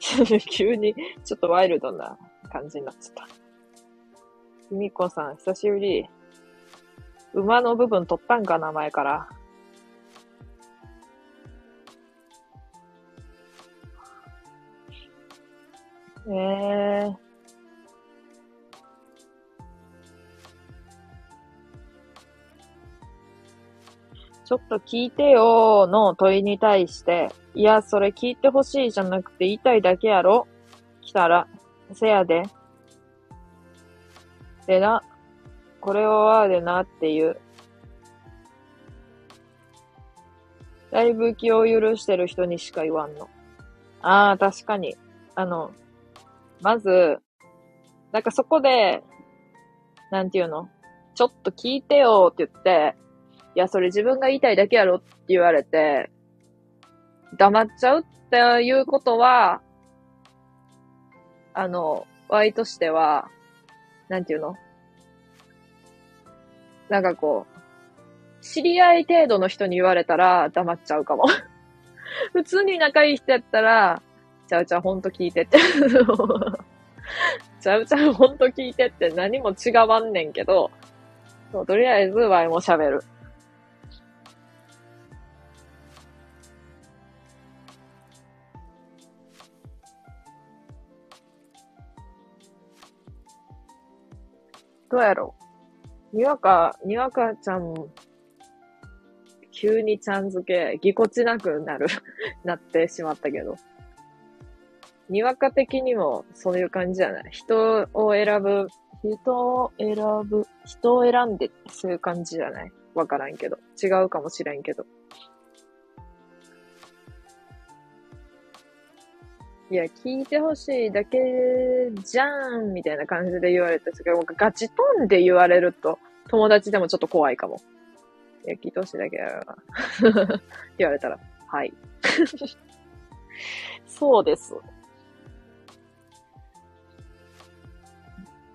Speaker 1: 急に、ちょっとワイルドな感じになっちゃった。ひみこさん、久しぶり。馬の部分取ったんかな、前から？えー。ちょっと聞いてよーの問いに対して、いや、それ聞いてほしいじゃなくて言いたいだけやろ来たら、せやで。でな、これをああでなっていう。だいぶ気を許してる人にしか言わんの。ああ、確かに。あの、まず、なんかそこで、なんていうの？ちょっと聞いてよって言って、いや、それ自分が言いたいだけやろって言われて、黙っちゃうっていうことは、あの、ワイとしては、なんていうの？なんかこう、知り合い程度の人に言われたら黙っちゃうかも。普通に仲いい人やったら、ちゃうちゃうほんと聞いてって。ちゃうちゃうほんと聞いてって何も違わんねんけど、そうとりあえずワイも喋る。どうやろう。にわか、にわかちゃん、急にちゃん付け、ぎこちなくなる なってしまったけど。にわか的にもそういう感じじゃない？人を選ぶ、人を選ぶ、人を選んでそういう感じじゃない？わからんけど。違うかもしれんけど。いや、聞いてほしいだけじゃんみたいな感じで言われたんですけど、ガチトーンで言われると、友達でもちょっと怖いかも。いや、聞いてほしいだけやな。言われたら、はい。そうです。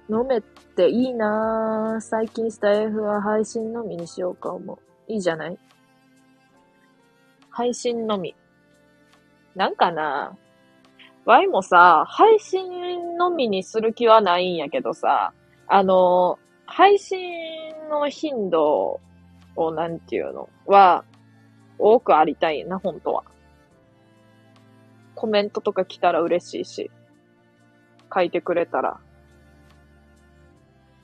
Speaker 1: 飲めっていいなぁ。最近スタイフは配信のみにしようかも。いいじゃない？配信のみ。なんかなぁ。ワイもさ、配信のみにする気はないんやけどさ、あの、配信の頻度をなんていうの？は、多くありたいな、本当は。コメントとか来たら嬉しいし、書いてくれたら。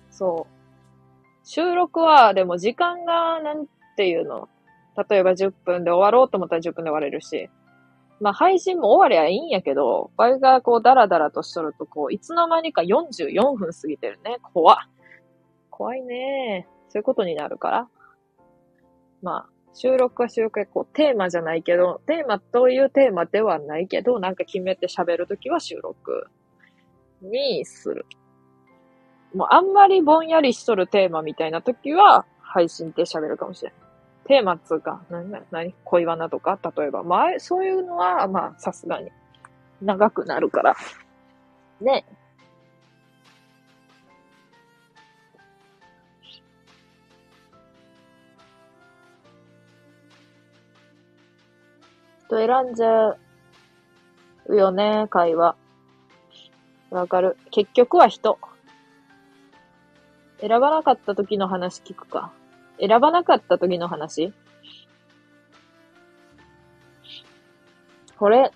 Speaker 1: そう。収録は、でも時間が、なんていうの？例えば10分で終わろうと思ったら10分で終われるし、まあ配信も終わりゃいいんやけど、場合がこうダラダラとしとるとこう、いつの間にか44分過ぎてるね。怖怖いねそういうことになるから。まあ、収録は収録でこう、テーマじゃないけど、テーマというテーマではないけど、なんか決めて喋るときは収録にする。もうあんまりぼんやりしとるテーマみたいなときは、配信で喋るかもしれない。テーマっつうか、何、何恋バナとか、例えば。まあ、そういうのは、まあ、さすがに、長くなるから。ね。と選んじゃうよね、会話。わかる。結局は人。選ばなかった時の話聞くか。選ばなかった時の話？これ、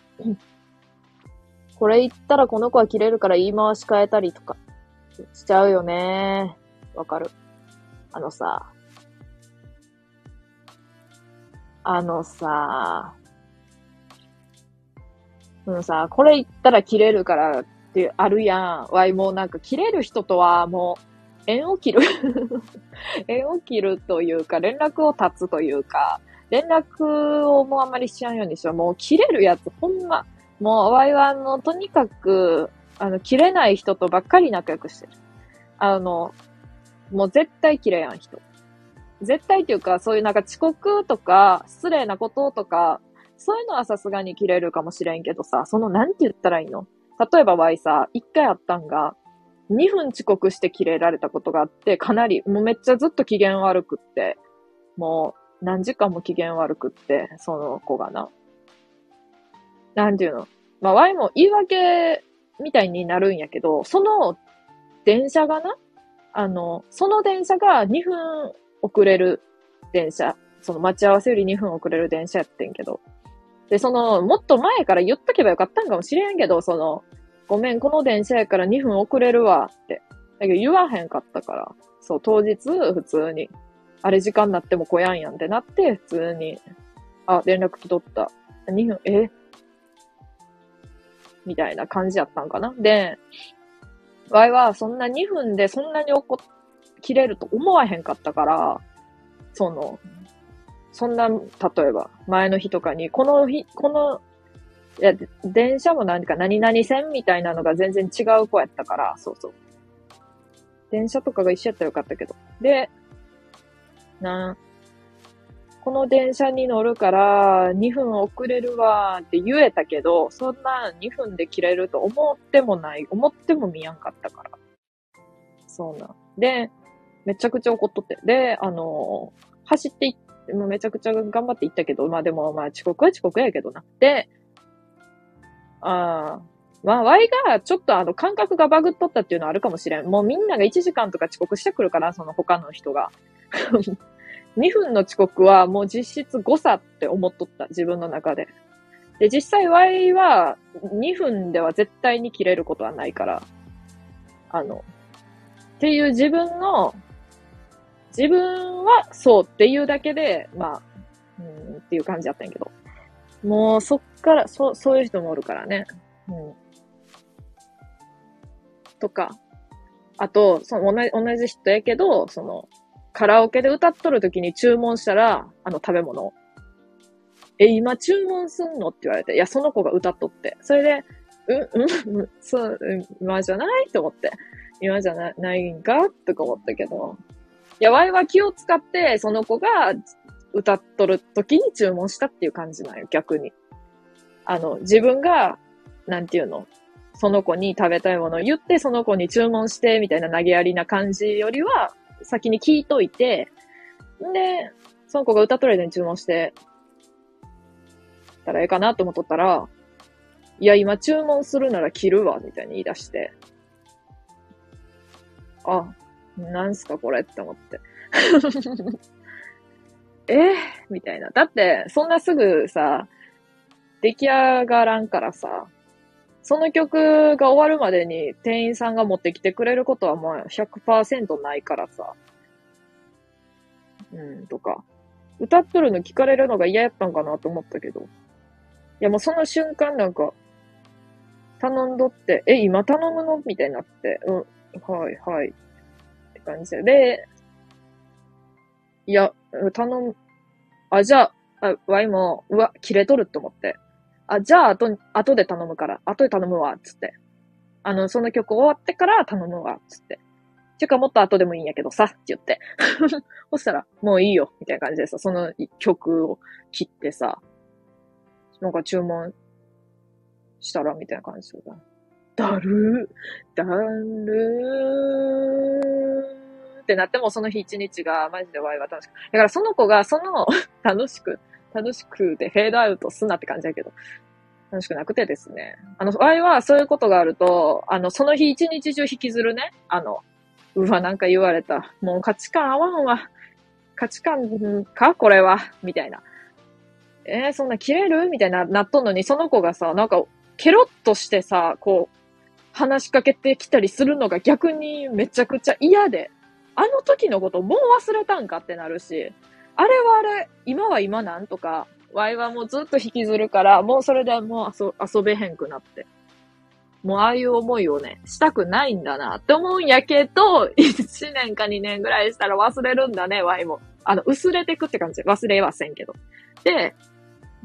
Speaker 1: これ言ったらこの子は切れるから言い回し変えたりとかしちゃうよね。わかる。あのさ、あのさ、うんさ、これ言ったら切れるからってあるやん。わいもうなんか切れる人とはもう縁を切る 縁を切るというか、連絡を断つというか、連絡をもうあんまりしちゃうようにしよう。もう切れるやつ、ほんま。もう、わいはあの、とにかく、あの、切れない人とばっかり仲良くしてる。あの、もう絶対切れやん人。絶対っていうか、そういうなんか遅刻とか、失礼なこととか、そういうのはさすがに切れるかもしれんけどさ、その、なんて言ったらいいの？例えばわいさ、一回あったんが、2分遅刻して切れられたことがあって、かなり、もうめっちゃずっと機嫌悪くって、もう何時間も機嫌悪くって、その子がな。なんていうのまあ、ワイも言い訳みたいになるんやけど、その電車がな、あの、その電車が2分遅れる電車、その待ち合わせより2分遅れる電車やってんけど。で、その、もっと前から言っとけばよかったんかもしれんけど、その、ごめん、この電車やから2分遅れるわって。だけど言わへんかったから、そう、当日、普通に、あれ時間になっても来やんやんってなって、普通に、あ、連絡来とった。2分、え？みたいな感じやったんかな。で、わいはそんな2分でそんなに怒切れると思わへんかったから、その、そんな、例えば、前の日とかに、この日、このいや、電車も何か何々線みたいなのが全然違う子やったから、そうそう。電車とかが一緒やったらよかったけど。で、な、この電車に乗るから2分遅れるわって言えたけど、そんな2分で切れると思ってもない、思っても見やんかったから。そうなん。で、めちゃくちゃ怒っとって。で、あの走っていって、もうめちゃくちゃ頑張って行ったけど、まあでもまあ遅刻は遅刻やけどな。で、ああ。まあ、Y がちょっとあの感覚がバグっとったっていうのはあるかもしれん。もうみんなが1時間とか遅刻してくるから、その他の人が。2分の遅刻はもう実質誤差って思っとった、自分の中で。で、実際 Y は2分では絶対に切れることはないから、あの、っていう自分の、自分はそうっていうだけで、まあ、うん、っていう感じだったんやけど。もうそっから、そう、そういう人もおるからね。うん。とか。あと、その同じ、同じ人やけど、その、カラオケで歌っとる時に注文したら、あの食べ物。え、今注文すんの？って言われて、いや、その子が歌っとって。それで、うん、うん、そう、今じゃない？と思って。今じゃなないんか？とか思ったけど。いや、ワイは気を使って、その子が歌っとる時に注文したっていう感じなんよ、逆に。あの、自分が、なんていうの、その子に食べたいものを言って、その子に注文して、みたいな投げやりな感じよりは、先に聞いといて、んで、その子が歌っとる間に注文して、たらええかなと思っとったら、いや、今注文するなら切るわ、みたいに言い出して。あ、なんすかこれって思って。えみたいな。だって、そんなすぐさ、出来上がらんからさ、その曲が終わるまでに店員さんが持ってきてくれることはもう100%ないからさ。うん、とか。歌っとるの聞かれるのが嫌やったんかなと思ったけど。いやもうその瞬間なんか、頼んどって、え、今頼むの？みたいになって、うん、はい、はい。って感じで。で、いや、頼む、あ、じゃあ、あ、ワイも、うわ、切れとるって思って。あ、じゃあ、後、後で頼むから、後で頼むわ、つって。あの、その曲終わってから頼むわ、つって。ていうか、もっと後でもいいんやけどさ、って言って。そしたら、もういいよ、みたいな感じでさ、その曲を切ってさ、なんか注文したら、みたいな感じでさ、だるー、だるー、ってなっても、その日一日がマジでワイは楽しく。だからその子がその 楽しく、楽しくでフェードアウトすなって感じだけど、楽しくなくてですね。あの、ワイはそういうことがあると、あの、その日一日中引きずるね。あの、うわ、なんか言われた。もう価値観合わんわ。価値観かこれは。みたいな。えー、そんな切れる？みたいな、なっとんのに、その子がさ、なんか、ケロッとしてさ、こう、話しかけてきたりするのが逆にめちゃくちゃ嫌で、あの時のこともう忘れたんかってなるし、あれはあれ、今は今なんとか、ワイはもうずっと引きずるから、もうそれでもう遊べへんくなって。もうああいう思いをね、したくないんだなって思うんやけど、1年か2年ぐらいしたら忘れるんだね、ワイも。あの、薄れてくって感じ。忘れはせんけど。で、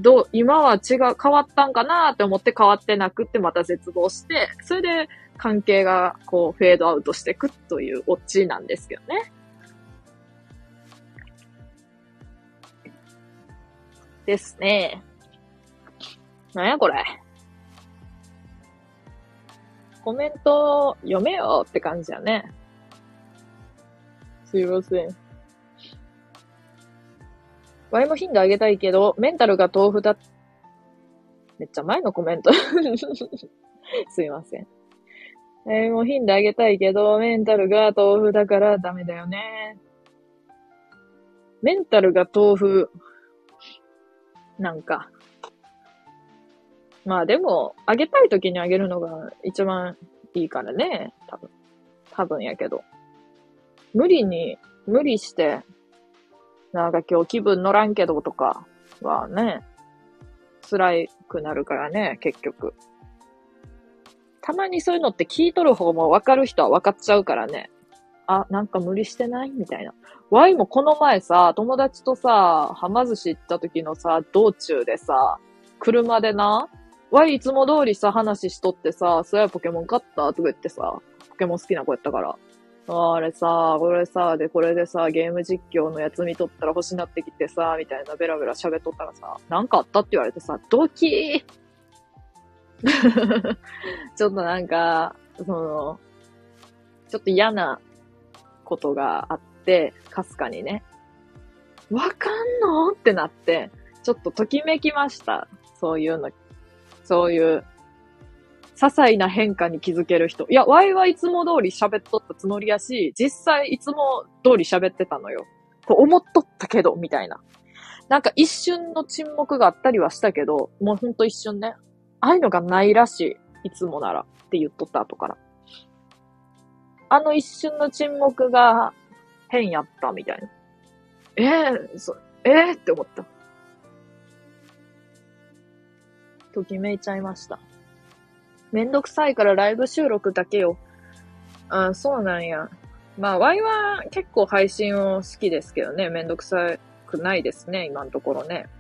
Speaker 1: どう、今は違う、変わったんかなって思って変わってなくってまた絶望して、それで関係がこうフェードアウトしていくというオチなんですけどね。ですね。なんやこれ。コメント読めよって感じやね。すいません。ワイも頻度上げたいけど、メンタルが豆腐だ。めっちゃ前のコメント。すいません。えー、もう頻度上げたいけど、メンタルが豆腐だからダメだよね。メンタルが豆腐。なんか。まあでも、あげたい時にあげるのが一番いいからね。多分。多分やけど。無理に、無理して、なんか今日気分乗らんけどとかはね、辛くなるからね、結局。たまにそういうのって聞いとる方も分かる人は分かっちゃうからね。あ、なんか無理してない？みたいな。ワイもこの前さ、友達とさ、はま寿司行った時のさ、道中でさ、車でな、ワイいつも通りさ、話しとってさ、そうやポケモン買った？とか言ってさ、ポケモン好きな子やったから。あれさ、これさ、で、これでさ、ゲーム実況のやつ見とったら欲しなってきてさ、みたいなベラベラ喋っとったらさ、なんかあったって言われてさ、ドキー ちょっとなんか、その、ちょっと嫌なことがあって、かすかにね。わかんの？ってなって、ちょっとときめきました。そういうの。そういう、些細な変化に気づける人。いや、ワイはいつも通り喋っとったつもりやし、実際いつも通り喋ってたのよ。と思っとったけど、みたいな。なんか一瞬の沈黙があったりはしたけど、もうほんと一瞬ね。ああいうのがないらしい。いつもなら。って言っとった後から。あの一瞬の沈黙が変やったみたいな。ええー、そ、ええー、って思った。ときめいちゃいました。めんどくさいからライブ収録だけよ。あそうなんや。まあ、ワイは結構配信を好きですけどね。めんどくさくないですね、今のところね。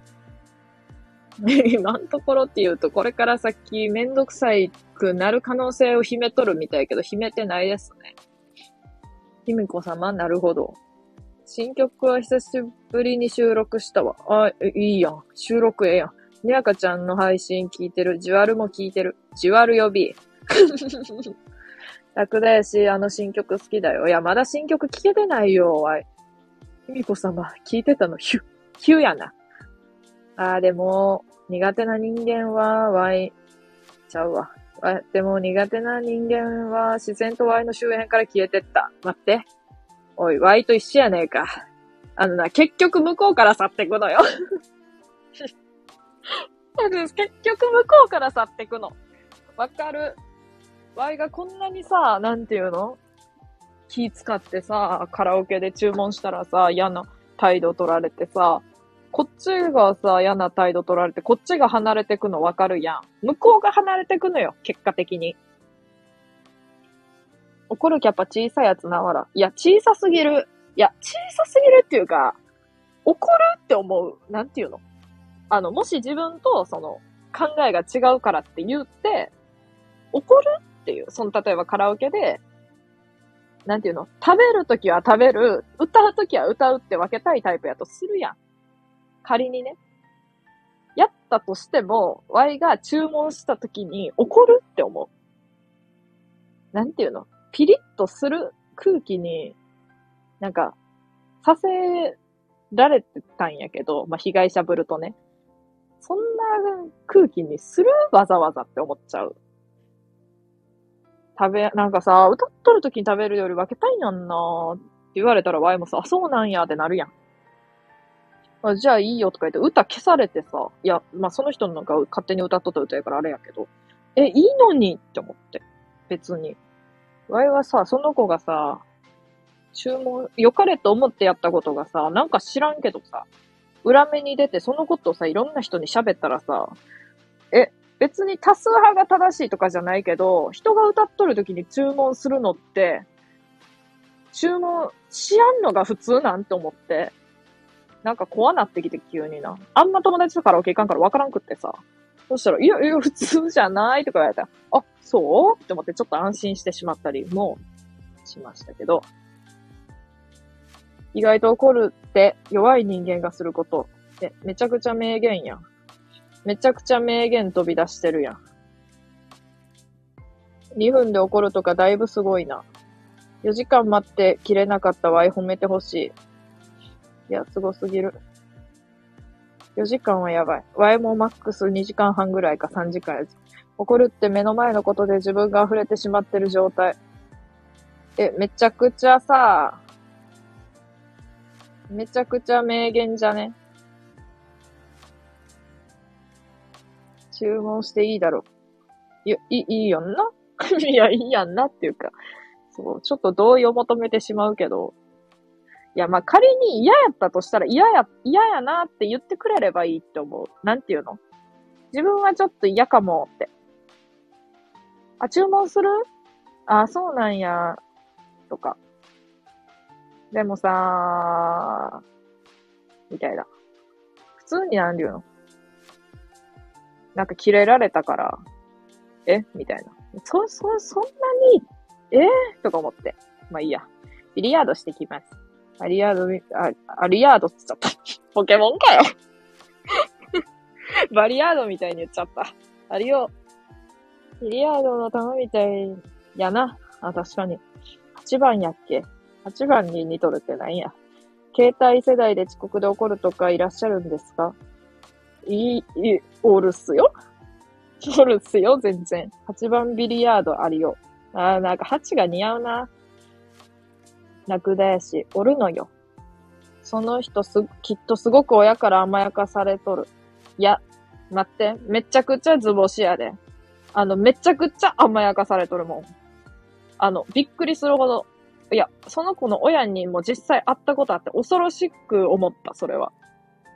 Speaker 1: 今のところって言うと、これから先めんどくさいくなる可能性を秘めとるみたいけど、秘めてないですね。ひみこ様、なるほど。新曲は久しぶりに収録したわ。あ、いいやん。収録ええやん。にゃかちゃんの配信聞いてる。じわるも聞いてる。じわる呼び。楽だし、あの新曲好きだよ。いや、まだ新曲聞けてないよ、わい。ひみこ様、聞いてたの、ヒュ、ヒュやな。あー、でも、苦手な人間は、わい、ちゃうわ。でも苦手な人間は自然と Y の周辺から消えてった。待って。おい、Y と一緒やねえか。あのな、結局向こうから去ってくのよ。結局向こうから去ってくの。わかる。Y がこんなにさ、なんていうの？気使ってさ、カラオケで注文したらさ、嫌な態度取られてさ、こっちがさ、嫌な態度取られて、こっちが離れてくのわかるやん。向こうが離れてくのよ、結果的に。怒るキャパ小さいやつなわら。いや、小さすぎる。いや、小さすぎるっていうか、怒るって思う。なんていうの？あの、もし自分と、その、考えが違うからって言って、怒るっていう。その、例えばカラオケで、なんていうの？食べるときは食べる、歌うときは歌うって分けたいタイプやとするやん。仮にね、やったとしても、Y が注文した時に怒るって思う。なんていうの？ピリッとする空気に、なんか、させられてたんやけど、まあ、被害者ぶるとね。そんな空気にするわざわざって思っちゃう。食べ、なんかさ、歌っとる時に食べるより分けたいやんなって言われたらワイもさ、あ、そうなんやってなるやん。あじゃあいいよとか言って歌消されてさ、いや、まあその人のが勝手に歌っとった歌やからあれやけど、え、いいのにって思って。別に。ワイはさ、その子がさ、注文、良かれと思ってやったことがさ、なんか知らんけどさ、裏目に出てそのことをさ、いろんな人に喋ったらさ、え、別に多数派が正しいとかじゃないけど、人が歌っとる時に注文するのって、注文しやんのが普通なんて思って、なんか怖なってきて急にな。あんま友達とカラオケ行かんからわからんくってさ。そしたら、いや、いや、普通じゃないとか言われたら、あ、そう？って思ってちょっと安心してしまったりもしましたけど、意外と怒るって弱い人間がすることってめちゃくちゃ名言やん。めちゃくちゃ名言飛び出してるやん。2分で怒るとかだいぶすごいな。4時間待って切れなかったワイ褒めてほしい。いや、すごすぎる。4時間はやばい。ワイもマックス2時間半ぐらいか3時間やつ怒るって目の前のことで自分が溢れてしまってる状態。え、めちゃくちゃさ、めちゃくちゃ名言じゃね？注文していいだろう。いや、いい、いいやんな？いや、いいやんなっていうか、そう、ちょっと同意を求めてしまうけど、いや、まあ、仮に嫌やったとしたら嫌や、嫌やなって言ってくれればいいって思う。なんていうの？自分はちょっと嫌かもって。あ、注文する？あ、そうなんや、とか。でもさみたいな。普通になんていうの？なんかキレられたから、え？みたいな。そ、そ、そんなに、え、とか思って。まあいいや。ビリヤードしてきます。アリヤードあ、アリヤードって言っちゃった。ポケモンかよ バリヤードみたいに言っちゃった。アリオ、ビリヤードの玉みたいやな。あ、確かに。8番やっけ ?8 番に似とるってなんや？携帯世代で遅刻で怒るとかいらっしゃるんですか？いい、い、おるっすよ。おるっすよ、全然。8番ビリヤードあるよ。あー、なんか8が似合うな。楽だやし、おるのよ。その人す、きっとすごく親から甘やかされとる。いや、待って、めちゃくちゃ図星やで。あの、めちゃくちゃ甘やかされとるもん。あの、びっくりするほど。いや、その子の親にも実際会ったことあって恐ろしく思った、それは。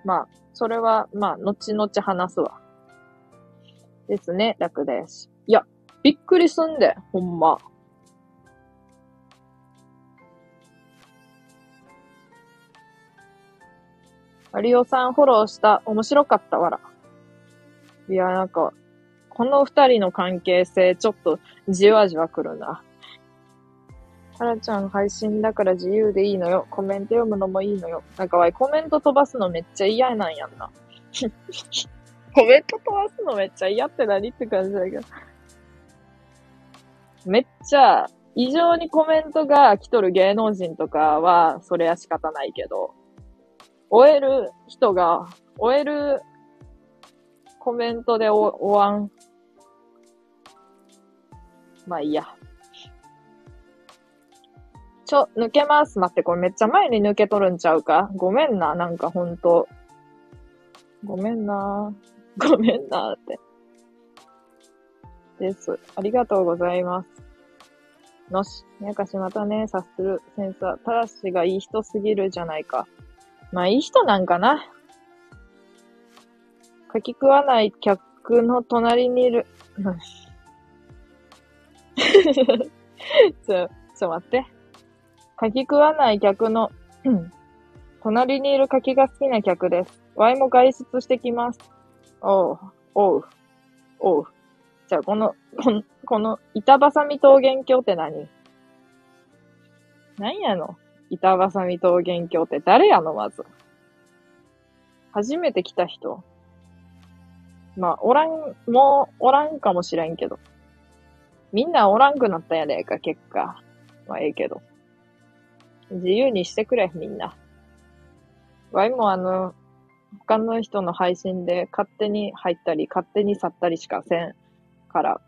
Speaker 1: まあ、それは、まあ、後々話すわ。ですね、楽だやし。いや、びっくりすんで、ほんま。有オさんフォローした。面白かったわら。いや、なんか、この二人の関係性、ちょっとじわじわくるな。はらちゃん配信だから自由でいいのよ。コメント読むのもいいのよ。なんかわい、コメント飛ばすのめっちゃ嫌なんやんな。コメント飛ばすのめっちゃ嫌って何って感じだけど。めっちゃ、異常にコメントが来とる芸能人とかは、それは仕方ないけど、終える人が、終えるコメントで終わん。まあいいや。ちょ、抜けます。待って、これめっちゃ前に抜けとるんちゃうか？ごめんな、なんかほんと。ごめんな。ごめんなって。です。ありがとうございます。のし、やかしまたね、察するセンサー。ただしがいい人すぎるじゃないか。まあいい人なんかな。書き食わない客の隣にいる。ちょ、ちょ待って。書き食わない客の、隣にいる柿が好きな客です。ワイも外出してきます。おう、おう、おう。じゃあ、この、この、この板挟み桃源郷って何？何やの？板挟み桃源郷って誰やのまず。初めて来た人。まあ、おらん、もう、おらんかもしれんけど。みんなおらんくなったんやねえか、結果。まあ、ええけど。自由にしてくれ、みんな。わいもあの、他の人の配信で勝手に入ったり、勝手に去ったりしかせんから、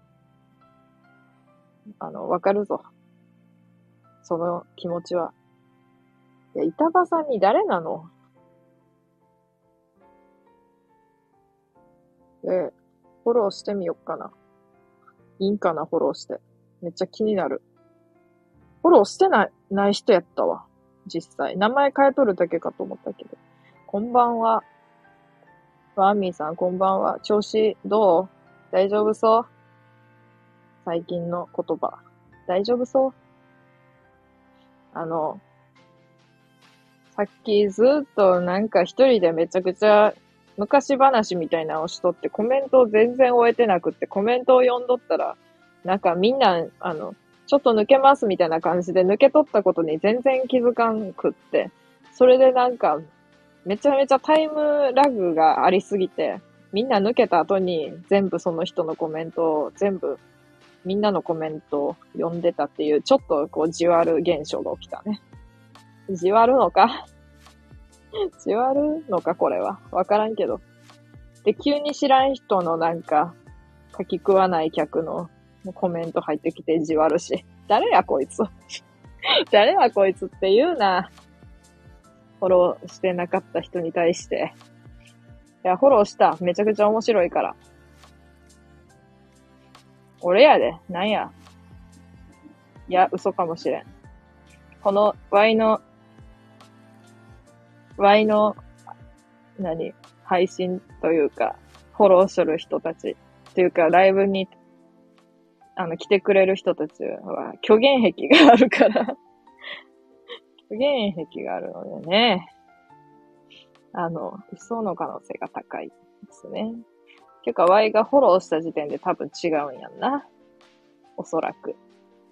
Speaker 1: あの、わかるぞ。その気持ちは。いや、板場さんに誰なの？え、フォローしてみよっかな。いいんかな、フォローして。めっちゃ気になる。フォローしてない、ない人やったわ。実際。名前変えとるだけかと思ったけど。こんばんは。ワーミーさん、こんばんは。調子どう？大丈夫そう？最近の言葉。大丈夫そう？あの、さっきずっとなんか一人でめちゃくちゃ昔話みたいなのをしとってコメントを全然終えてなくってコメントを読んどったら、なんかみんな、あの、ちょっと抜けますみたいな感じで抜け取ったことに全然気づかんくって、それでなんか、めちゃめちゃタイムラグがありすぎて、みんな抜けた後に全部その人のコメントを全部みんなのコメントを読んでたっていう、ちょっとこうじわる現象が起きたね。じわるのか？じわるのかこれは。わからんけど。で、急に知らん人のなんか、書き食わない客のコメント入ってきてじわるし。誰やこいつ 誰やこいつって言うな。フォローしてなかった人に対して。いや、フォローした。めちゃくちゃ面白いから。俺やで。なんや。いや、嘘かもしれん。この Y の、Y の、何配信というか、フォローする人たち、というか、ライブに、あの、来てくれる人たちは、虚言癖があるから 虚言癖があるのでね、あの、嘘の可能性が高いですね。ていうか、Y がフォローした時点で多分違うんやんな。おそらく。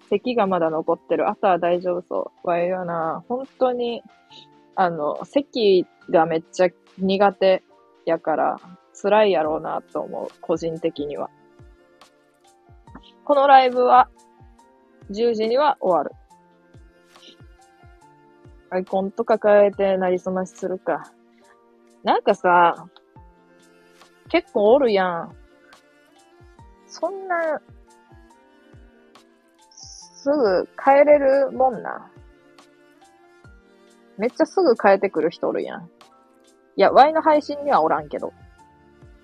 Speaker 1: 咳がまだ残ってる。あとは大丈夫そう。Y はな、本当に、あの、咳がめっちゃ苦手やから、辛いやろうなと思う。個人的には。このライブは、10時には終わる。アイコンとか変えてなりすましするか。なんかさ、結構おるやん。そんな、すぐ変えれるもんな。めっちゃすぐ変えてくる人おるやん。いや、Y の配信にはおらんけど。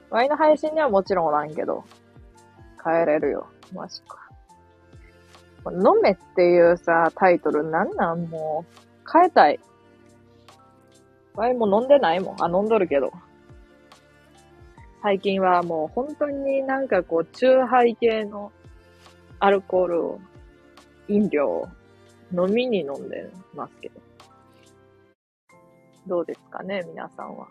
Speaker 1: Y の配信にはもちろんおらんけど。変えれるよ。マジか。飲めっていうさ、タイトルなんなん？もう、変えたい。ワイも飲んでないもん。あ、飲んどるけど。最近はもう本当になんかこう、チューハイ系のアルコールを、飲料を飲みに飲んでますけど。どうですかね、皆さんは。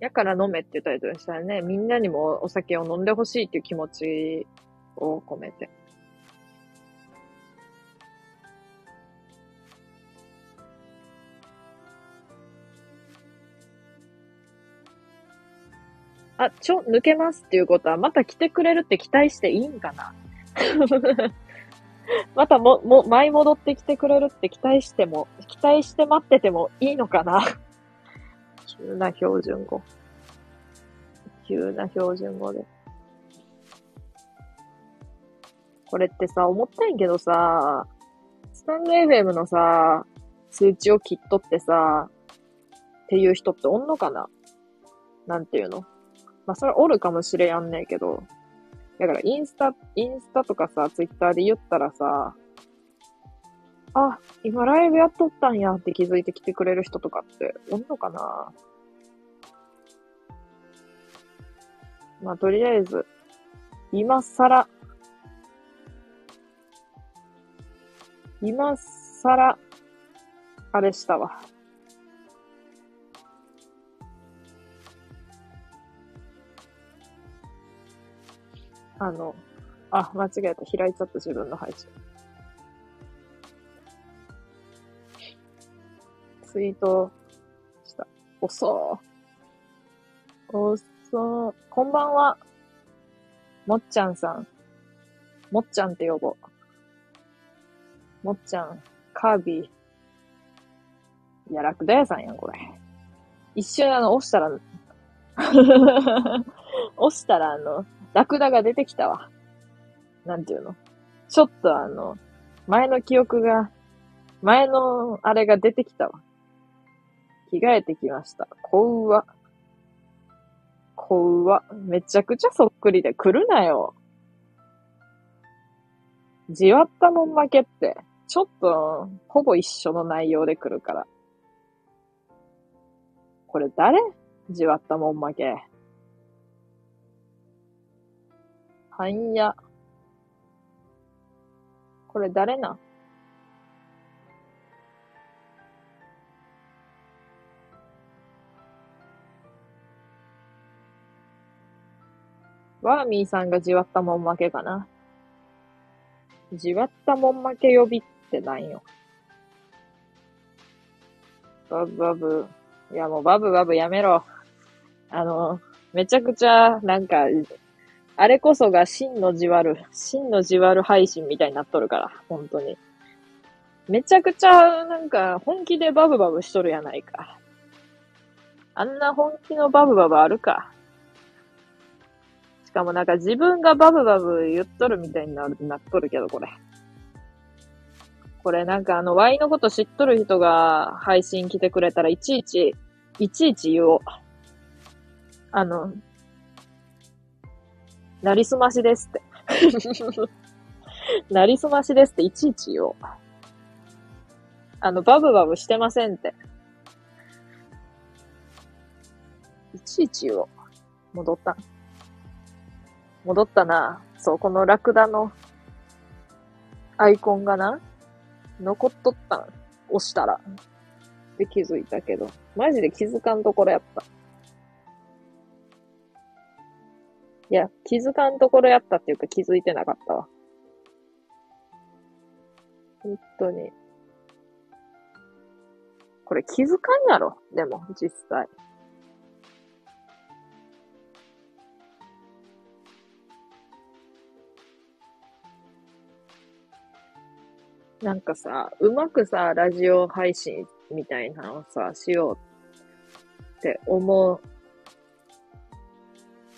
Speaker 1: やから飲めっていうタイトルにしたらね、みんなにもお酒を飲んでほしいっていう気持ちを込めて。あ、ちょ、抜けますっていうことは、また来てくれるって期待していいんかな？またも、も、舞い戻ってきてくれるって期待しても、期待して待っててもいいのかな？急な標準語。急な標準語で。これってさ、思ったんやけどさ、スタンド FM のさ、通知を切っとってさ、っていう人っておんのかな？なんていうの？まあ、それおるかもしれやんねえけど、だからインスタ、インスタとかさ、ツイッターで言ったらさ、あ、今ライブやっとったんやって気づいてきてくれる人とかっておんのかな？まあ、とりあえず、今更、今更、あれしたわ。あの、あ、間違えた。開いちゃった自分の配信。ツイートした。遅遅こんばんは。もっちゃんさん。もっちゃんって呼ぼう。もっちゃん、カービィ。いや、ラクダ屋さんやん、これ。一瞬あの、押したら、押したらあの、ラクダが出てきたわ。なんていうの？ちょっとあの、前の記憶が、前のあれが出てきたわ。着替えてきました。こうわ。こうわ。めちゃくちゃそっくりで来るなよ。じわったもん負けって、ちょっと、ほぼ一緒の内容で来るから。これ誰？じわったもん負け。はんや。これ誰なワーミーさんがじわったもん負けかな。じわったもん負け呼びってなんよ。バブバブ。いやもうバブバブやめろ。あの、めちゃくちゃ、なんか、あれこそが真のじわる、真のじわる配信みたいになっとるから、本当に。めちゃくちゃ、なんか、本気でバブバブしとるやないか。あんな本気のバブバブあるか。しかもなんか自分がバブバブ言っとるみたいになる、なっとるけど、これ。これなんかあの、Y のこと知っとる人が配信来てくれたらいちいち、いちいち言おう。あの、なりすましですって。なりすましですっていちいち言おう。あの、バブバブしてませんって。いちいち言おう。戻った。戻ったな。そう、このラクダのアイコンがな、残っとったん。押したら。で気づいたけど。マジで気づかんところやった。いや、気づかんところやったっていうか気づいてなかったわ。本当に。これ気づかんやろ。でも、実際。なんかさ、うまくさ、ラジオ配信みたいなのをさ、しようって思う、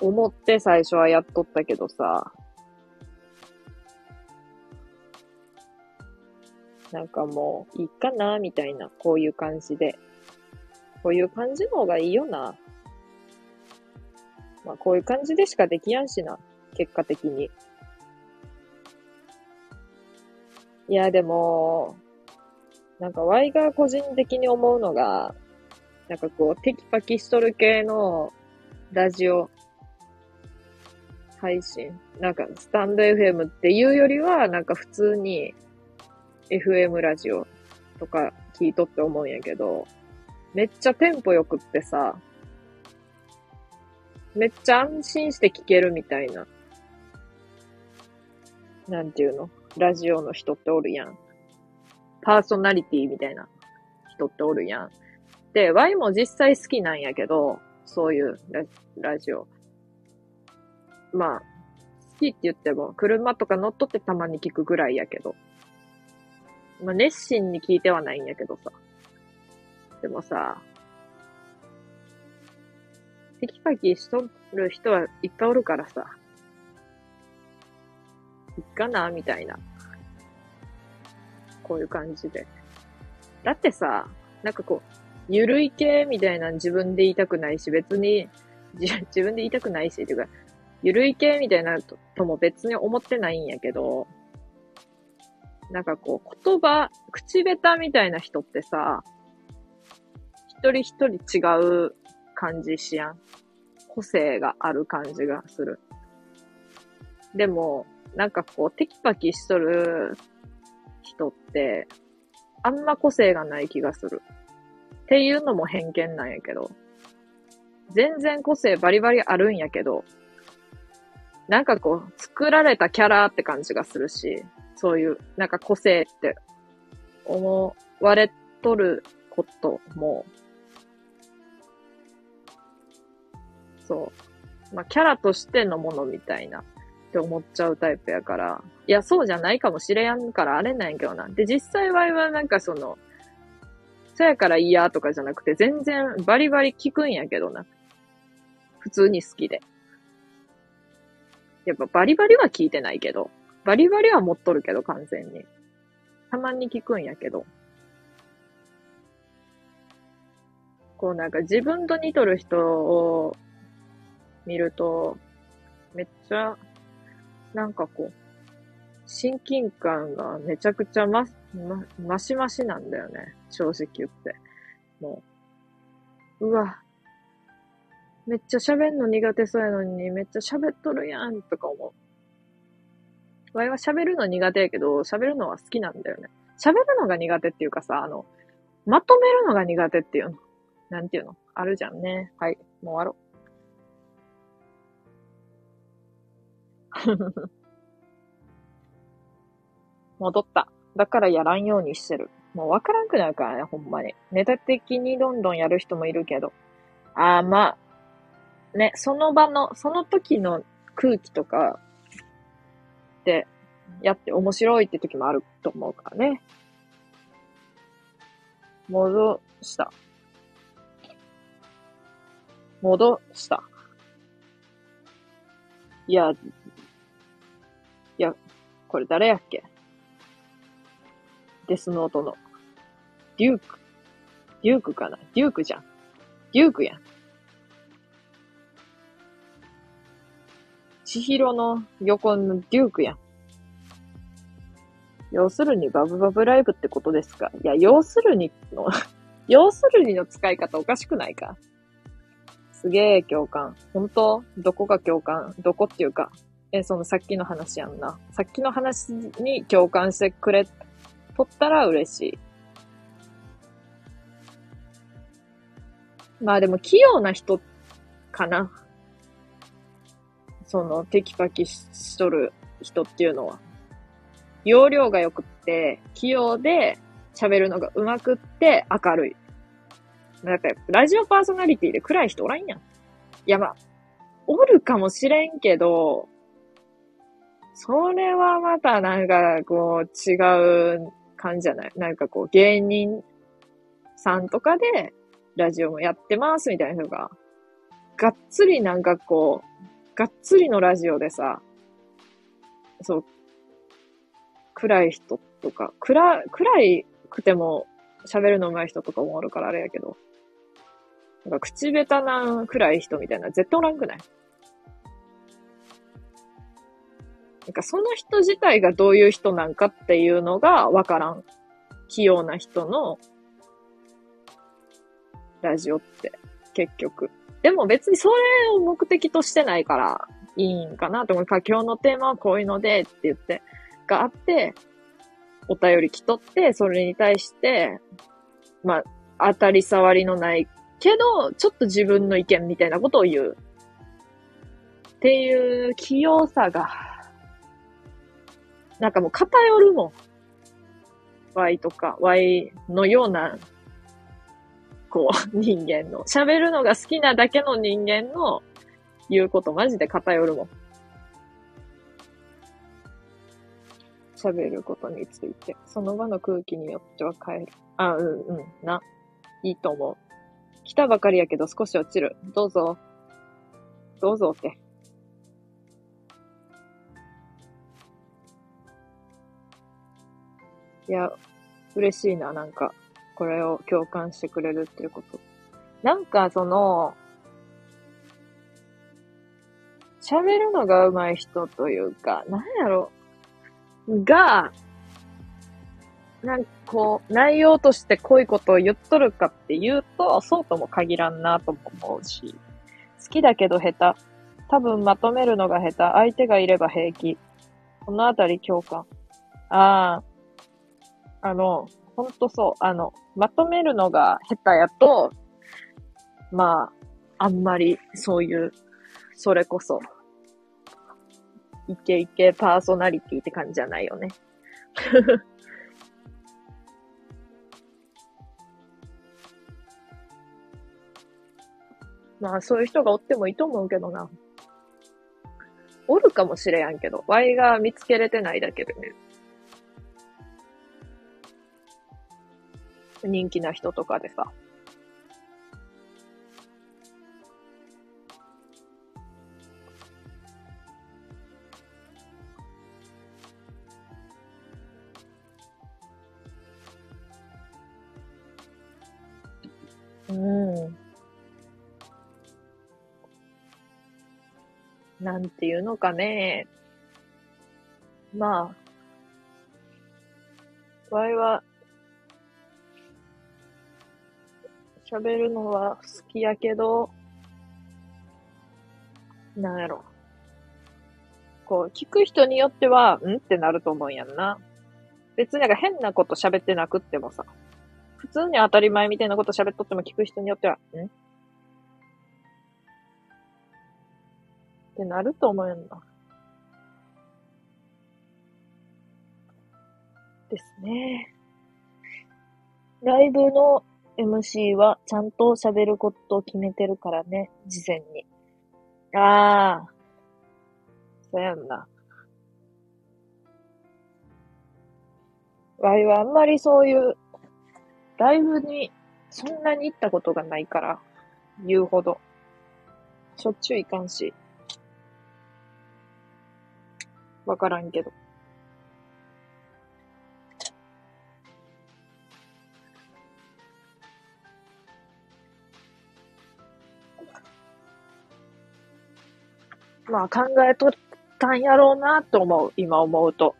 Speaker 1: 思って最初はやっとったけどさ、なんかもう、いいかな、みたいな、こういう感じで。こういう感じの方がいいよな。まあ、こういう感じでしかできやんしな、結果的に。いや、でも、なんか、ワイが個人的に思うのが、なんかこう、テキパキしとる系のラジオ配信。なんか、スタンド FM っていうよりは、なんか普通に FM ラジオとか聞いとって思うんやけど、めっちゃテンポよくってさ、めっちゃ安心して聞けるみたいな。なんていうの？ラジオの人っておるやん。パーソナリティみたいな人っておるやん。で、Y も実際好きなんやけど、そういうララジオ。まあ、好きって言っても、車とか乗っとってたまに聞くぐらいやけど。まあ、熱心に聞いてはないんやけどさ。でもさ、テキパキしとる人はいっぱいおるからさ。いっかなみたいな。こういう感じで。だってさ、なんかこう、ゆるい系みたいな自分で言いたくないし、別に、自分で言いたくないし、っていうか、ゆるい系みたいなととも別に思ってないんやけど、なんかこう、言葉、口下手みたいな人ってさ、一人一人違う感じしやん。個性がある感じがする。でも、なんかこう、テキパキしとる人って、あんま個性がない気がする。っていうのも偏見なんやけど。全然個性バリバリあるんやけど、なんかこう、作られたキャラって感じがするし、そういう、なんか個性って思われとることも、そう。まあ、キャラとしてのものみたいなって思っちゃうタイプやから。いや、そうじゃないかもしれんからあれなんやけどな。で、実際ははなんかその、そやから嫌とかじゃなくて、全然バリバリ聞くんやけどな。普通に好きで。やっぱバリバリは聞いてないけど、バリバリは持っとるけど、完全に。たまに聞くんやけど。こうなんか自分と似とる人を見ると、めっちゃ、なんかこう、親近感がめちゃくちゃま、ま、ましましなんだよね。正直言って。もう、うわ、めっちゃ喋んの苦手そうやのに、めっちゃ喋っとるやん、とか思う。わいは喋るの苦手やけど、喋るのは好きなんだよね。喋るのが苦手っていうかさ、あの、まとめるのが苦手っていうの。なんていうの？あるじゃんね。はい、もう終わろう。戻った。だからやらんようにしてる。もうわからんくなるからね、ほんまに。ネタ的にどんどんやる人もいるけど。ああ、まあ、ね、その場の、その時の空気とか、で、やって面白いって時もあると思うからね。戻した。戻した。いや、いや、これ誰やっけ？デスノートの。デューク。デュークかな？デュークじゃん。デュークやん。千尋の横のデュークやん。要するにバブバブライブってことですか？いや、要するにの、要するにの使い方おかしくないか？すげえ共感。本当？どこが共感？どこっていうか。え、そのさっきの話やんな。さっきの話に共感してくれ、とったら嬉しい。まあでも器用な人かな。そのテキパキしとる人っていうのは。容量が良くって、器用で喋るのが上手くって明るい。なんか、ラジオパーソナリティで暗い人おらんやん。いや、まあ、おるかもしれんけど、それはまたなんか、こう、違う感じじゃないなんかこう、芸人さんとかで、ラジオもやってますみたいな人が、がっつりなんかこう、がっつりのラジオでさ、そう、暗い人とか、暗、暗いくても喋るの上手い人とかもおるからあれやけど、なんか口下手な暗い人みたいな絶対おらんくない？なんかその人自体がどういう人なんかっていうのがわからん。器用な人のラジオって、結局。でも別にそれを目的としてないからいいんかなと思うか、今日のテーマはこういうのでって言って、があって、お便り来とって、それに対して、まあ、当たり障りのないけど、ちょっと自分の意見みたいなことを言う。っていう器用さが、なんかもう偏るもん。Y とか Y のような、こう、人間の。喋るのが好きなだけの人間の言うことマジで偏るもん。喋ることについて。その場の空気によっては変える。あ、うん、うん、な。いいと思う。来たばかりやけど少し落ちる。どうぞ。どうぞって。いや、嬉しいな、なんか、これを共感してくれるっていうこと。なんか、その、喋るのが上手い人というか、なんやろ、が、なんかこう、内容としてこういうことを言っとるかっていうと、そうとも限らんなとも思うし、好きだけど下手。多分まとめるのが下手。相手がいれば平気。このあたり共感。ああ、あの、ほんとそう。あの、まとめるのが下手やと、まあ、あんまりそういう、それこそ、イケイケパーソナリティって感じじゃないよね。まあ、そういう人がおってもいいと思うけどな。おるかもしれやんけど、ワイが見つけれてないだけでね。人気な人とかでさ。うん。なんていうのかね。まあ、わいは、喋るのは好きやけど、なんやろ。こう、聞く人によっては、ん？ってなると思うんやんな。別になんか変なこと喋ってなくってもさ、普通に当たり前みたいなこと喋っとっても聞く人によっては、ん？ってなると思うんだ。ですね。ライブの MC はちゃんと喋ることを決めてるからね、事前に。ああ。そうやんな。わいはあんまりそういう、ライブにそんなに行ったことがないから、言うほど。しょっちゅう行かんし。わからんけど。まあ考えとったんやろうなと思う、今思うと。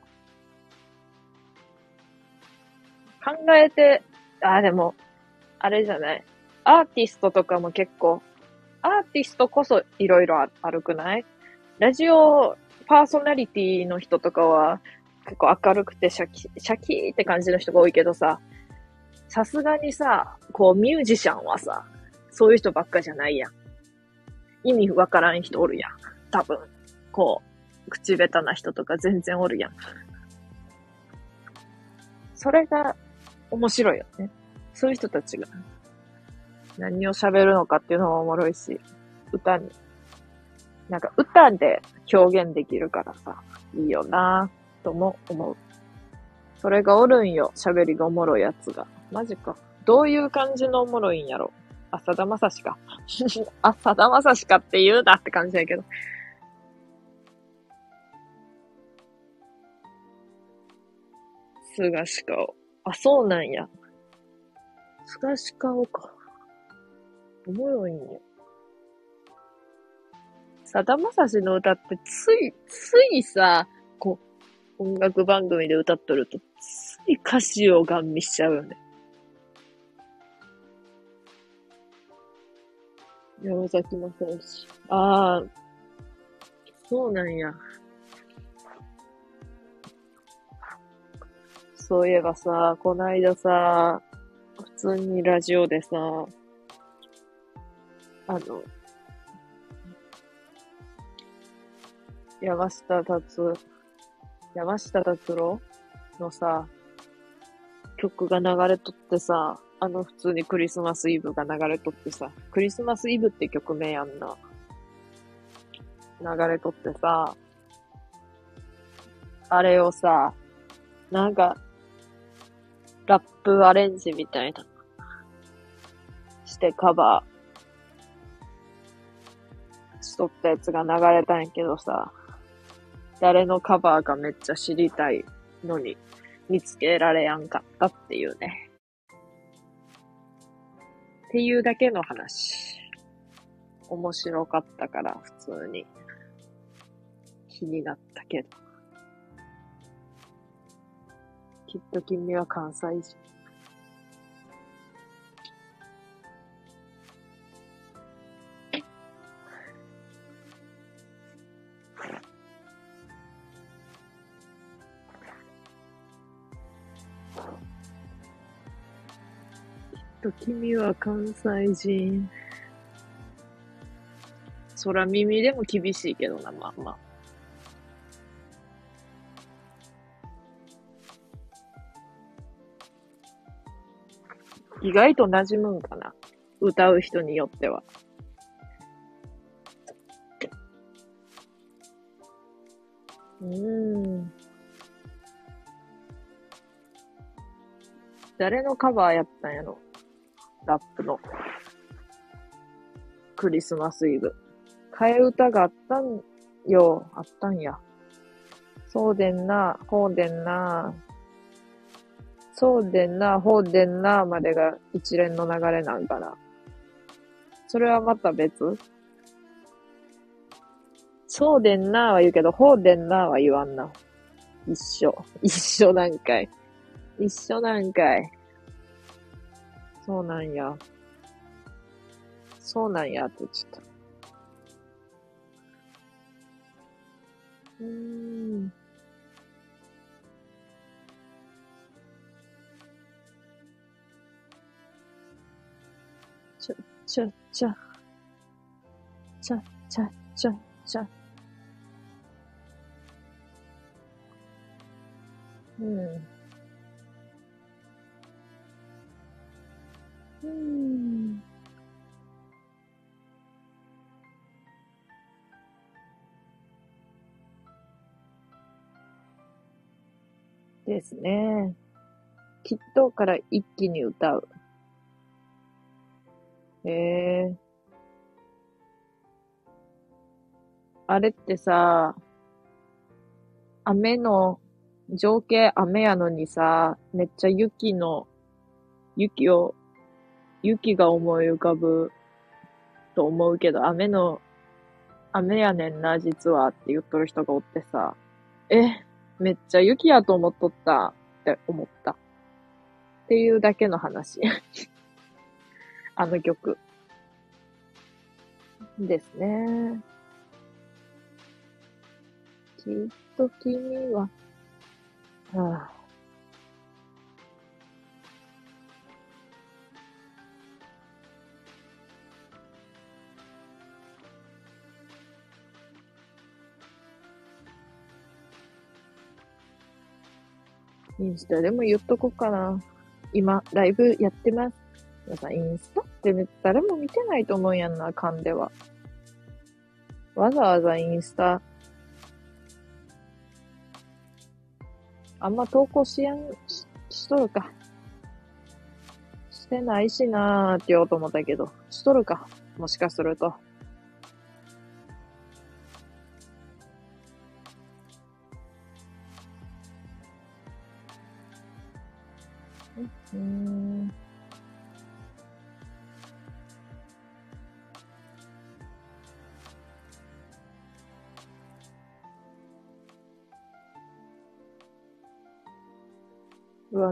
Speaker 1: 考えて、あ、でも、あれじゃない。アーティストとかも結構、アーティストこそいろいろあるくない？ラジオパーソナリティの人とかは結構明るくてシャキ、シャキーって感じの人が多いけどさ、さすがにさ、こうミュージシャンはさ、そういう人ばっかじゃないやん。意味わからん人おるやん。多分。こう、口下手な人とか全然おるやん。それが面白いよね。そういう人たちが何を喋るのかっていうのもおもろいし、歌になんか歌で表現できるからさ、いいよなぁ、とも思う。それがおるんよ、喋りがおもろいやつが。マジか。どういう感じのおもろいんやろ。浅田正しか。浅田正しかって言うなって感じやけど。菅氏顔。あ、そうなんや。菅氏顔か。おもろいんよ。さだまさしの歌ってつい、ついさ、こう、音楽番組で歌っとると、つい歌詞をガン見しちゃうよね。山崎まさし。ああ、そうなんや。そういえばさ、こないださ、普通にラジオでさ、あの、山下達、山下達郎のさ、曲が流れとってさ、あの普通にクリスマスイブが流れとってさ、クリスマスイブって曲名やんな。流れとってさ、あれをさ、なんか、ップアレンジみたいな、してカバーしとったやつが流れたんやけどさ、誰のカバーかめっちゃ知りたいのに見つけられやんかったっていうね。っていうだけの話。面白かったから普通に気になったけど。きっと君は関西人。君は関西人。空耳でも厳しいけどな、まあまあ。意外と馴染むんかな。歌う人によっては。うん。誰のカバーやったんやろ？ラップの。クリスマスイブ。替え歌があったんよ。あったんや。そうでんな、ほうでんな。そうでんな、ほうでんなまでが一連の流れなんかな。それはまた別？そうでんなは言うけど、ほうでんなは言わんな。一緒。一緒なんかい。一緒なんかい。そうなんや。そうなんやって言っちゃった。うーん。ちゃ、ちゃ、ちゃ。ちゃ、ちゃ、ちゃ、ちゃ。うん。うん。ですね。きっとから一気に歌う。へえ。あれってさ、雨の、情景雨やのにさ、めっちゃ雪の、雪を、雪が思い浮かぶと思うけど、雨の、雨やねんな、実はって言っとる人がおってさ、え、めっちゃ雪やと思っとったって思った。っていうだけの話。あの曲。ですね。きっと君は、はあ、インスタでも言っとこうかな。今、ライブやってます。皆さん、インスタってね誰も見てないと思うやんな、勘では。わざわざインスタ、あんま投稿しやん、し、しとるか。してないしなーって言おうと思ったけど、しとるか。もしかすると。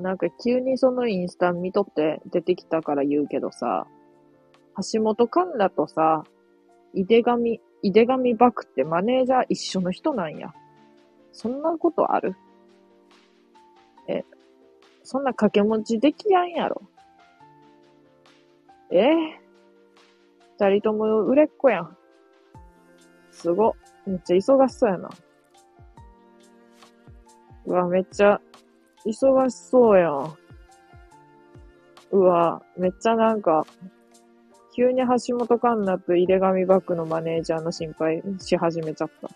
Speaker 1: なんか急にそのインスタ見とって出てきたから言うけどさ、橋本環奈とさ、井手上、井手上漠ってマネージャー一緒の人なんや。そんなことある？え、そんな掛け持ちできやんやろ。え？二人とも売れっ子やん。すご。めっちゃ忙しそうやな。うわ、めっちゃ忙しそうやん。うわ、めっちゃなんか、急に橋本環奈と井手上バックのマネージャーの心配し始めちゃった。め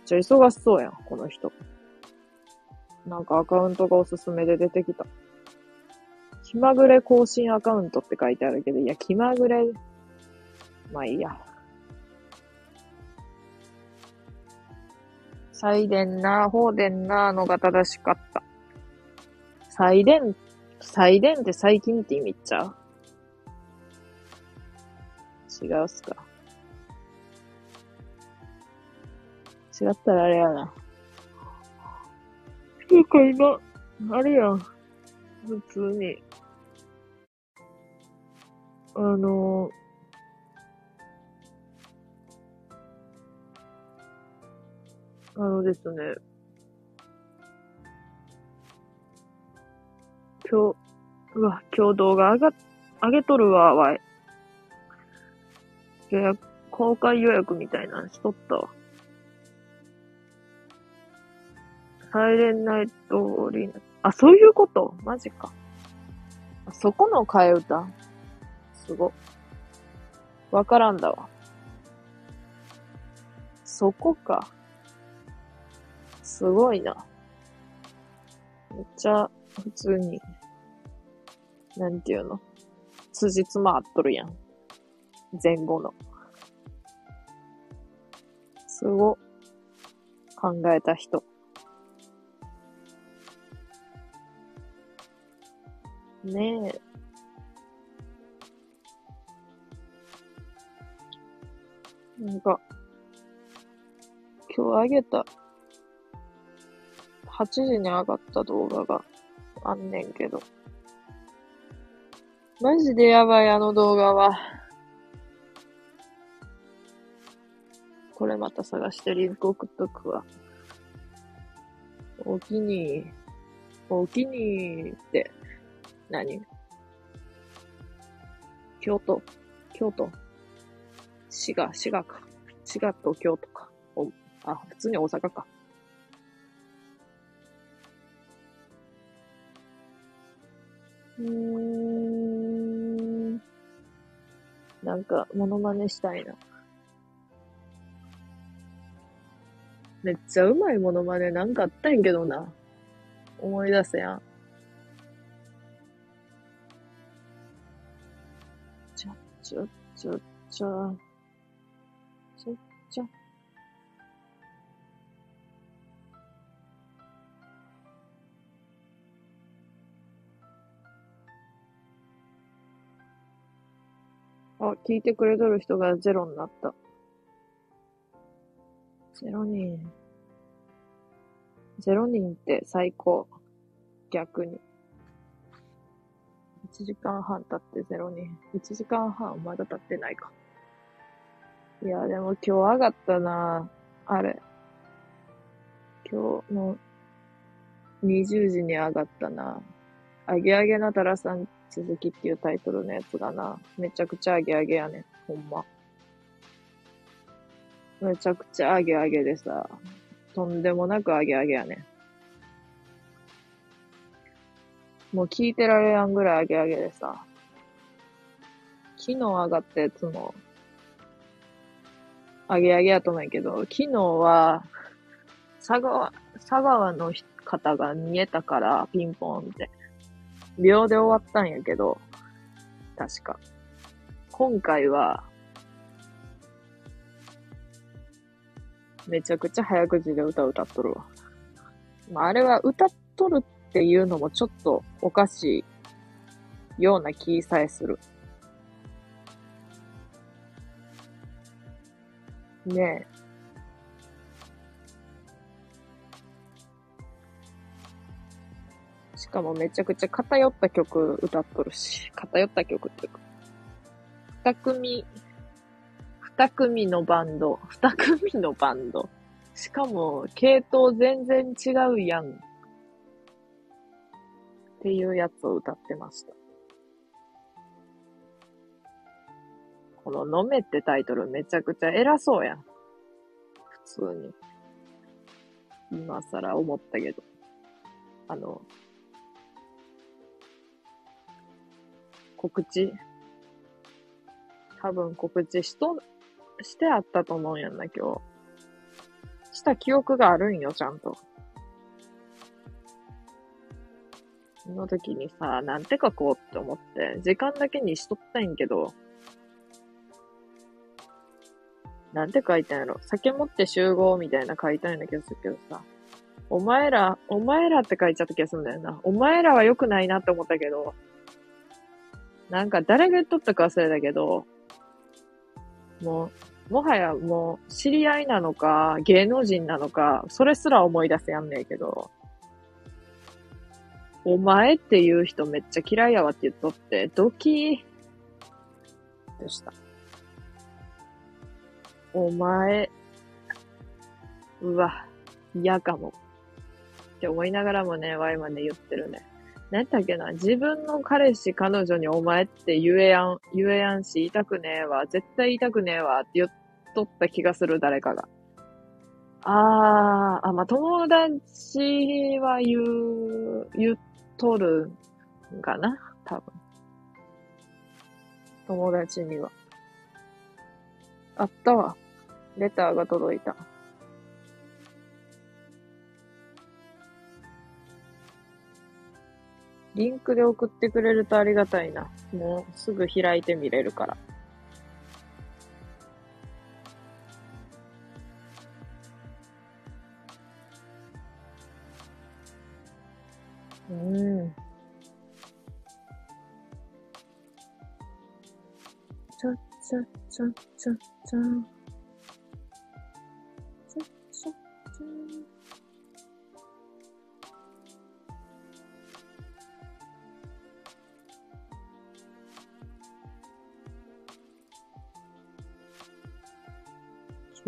Speaker 1: っちゃ忙しそうやん、この人。なんかアカウントがおすすめで出てきた。気まぐれ更新アカウントって書いてあるけど、いや、気まぐれ、まあいいや。祭電な、放電なのが正しかった。祭電、祭電って最近って意味っちゃう？違うっすか。違ったらあれやな。なんか今、あれやん。普通に。あのーあのですね。今日、うわ、今日動画上が、上げとるわ、わい。予約、公開予約みたいなのしとったわ。サイレンナイトリーナ。あ、そういうこと？マジか。あそこの替え歌？すご。わからんだわ。そこか。すごいな。めっちゃ、普通に、なんていうの？辻褄合っとるやん。前後の。すご。考えた人。ねえ。なんか、今日あげた、8時に上がった動画があんねんけど。マジでやばい、あの動画は。これまた探してリンク送っとくわ。おきに、おきにって何、京都、京都、滋賀、滋賀か。滋賀と京都か。おあ、普通に大阪か。ん。なんか、モノマネしたいな。めっちゃうまいモノマネなんかあったんやけどな。思い出せやん。ちょ、ちょ、ちょ、ちょ、あ、聞いてくれとる人がゼロになった。ゼロ人。ゼロ人って最高。逆に。1時間半経ってゼロ人。1時間半まだ経ってないか。いや、でも今日上がったなあれ。今日の20時に上がったなあげあげなたらさん続きっていうタイトルのやつがな、めちゃくちゃあげあげやねん、ほんま。めちゃくちゃあげあげでさ、とんでもなくあげあげやねん。もう聞いてられやんぐらいあげあげでさ、昨日上がったやつも、あげあげやと思うんやけど、昨日は、佐川、佐川の方が見えたから、ピンポンって。秒で終わったんやけど、確か。今回は、めちゃくちゃ早口で歌歌っとるわ。まあ、あれは歌っとるっていうのもちょっとおかしいような気さえする。ねえ。しかもめちゃくちゃ偏った曲歌っとるし、偏った曲っていうか。二組、二組のバンド、二組のバンド。しかも、系統全然違うやん。っていうやつを歌ってました。この飲めってタイトルめちゃくちゃ偉そうやん。普通に。今更思ったけど。あの、告知多分告知しと、してあったと思うんやんな、今日。した記憶があるんよ、ちゃんと。その時にさ、なんて書こうって思って、時間だけにしとったんやけど、なんて書いたんやろ。酒持って集合みたいな書いたんやけどするけどさ。お前ら、お前らって書いちゃった気がするんだよな。お前らは良くないなって思ったけど、なんか誰が言っとったか忘れたけど、もう、もはやもう知り合いなのか、芸能人なのか、それすら思い出せやんねえけど、お前っていう人めっちゃ嫌いやわって言っとって、ドキーでした。お前、うわ、嫌かも。って思いながらもね、ワイマで言ってるね。何やったっけな自分の彼氏、彼女にお前って言えやん、言えやんし、言いたくねえわ、絶対言いたくねえわって言っとった気がする、誰かが。あー、あ、まあ、友達は言う、言っとるんかな多分。友達には。あったわ。レターが届いた。リンクで送ってくれるとありがたいな。もうすぐ開いてみれるから。うん。ちゃちゃちゃちゃちゃ。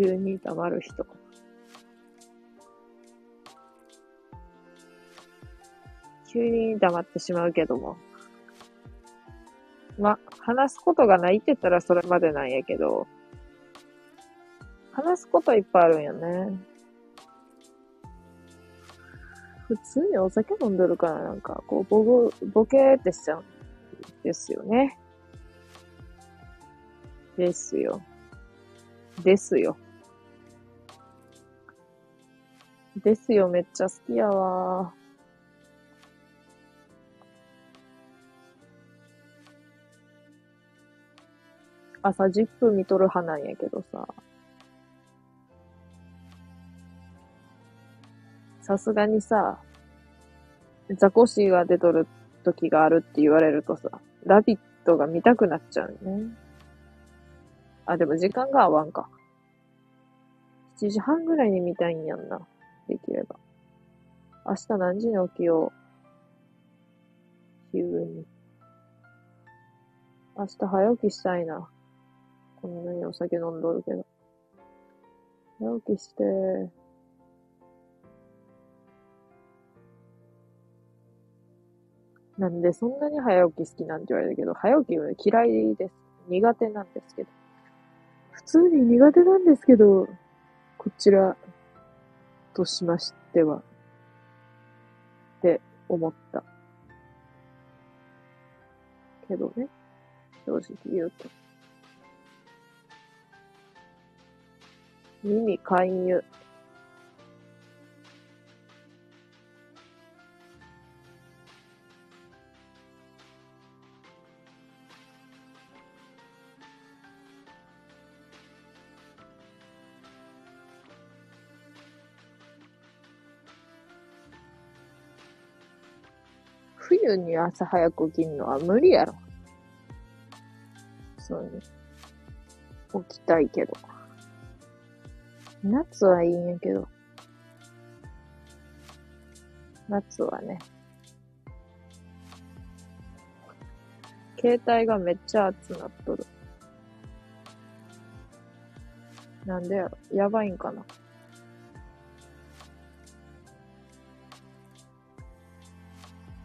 Speaker 1: 急に黙る人。急に黙ってしまうけども。ま、話すことがないって言ったらそれまでなんやけど、話すこといっぱいあるんよね。普通にお酒飲んでるからなんか、こう、ボボ、ボケーってしちゃうんですよね。ですよ。ですよ。ですよ、めっちゃ好きやわ。朝10分見とる派なんやけどさ。さすがにさ、ザコシが出とる時があるって言われるとさ、ラビットが見たくなっちゃうね。あ、でも時間が合わんか。7時半ぐらいに見たいんやんな。できれば。明日何時に起きよう？急に。明日早起きしたいな。こんなにお酒飲んどるけど。早起きして。なんでそんなに早起き好きなんて言われるけど、早起き嫌いです。苦手なんですけど。普通に苦手なんですけど、こちらとしましては、って思った。けどね、正直言うと。耳勧誘。冬に朝早く起きんのは無理やろ。そうね。起きたいけど。夏はいいんやけど。夏はね。携帯がめっちゃ熱なっとる。なんでやろやばいんかな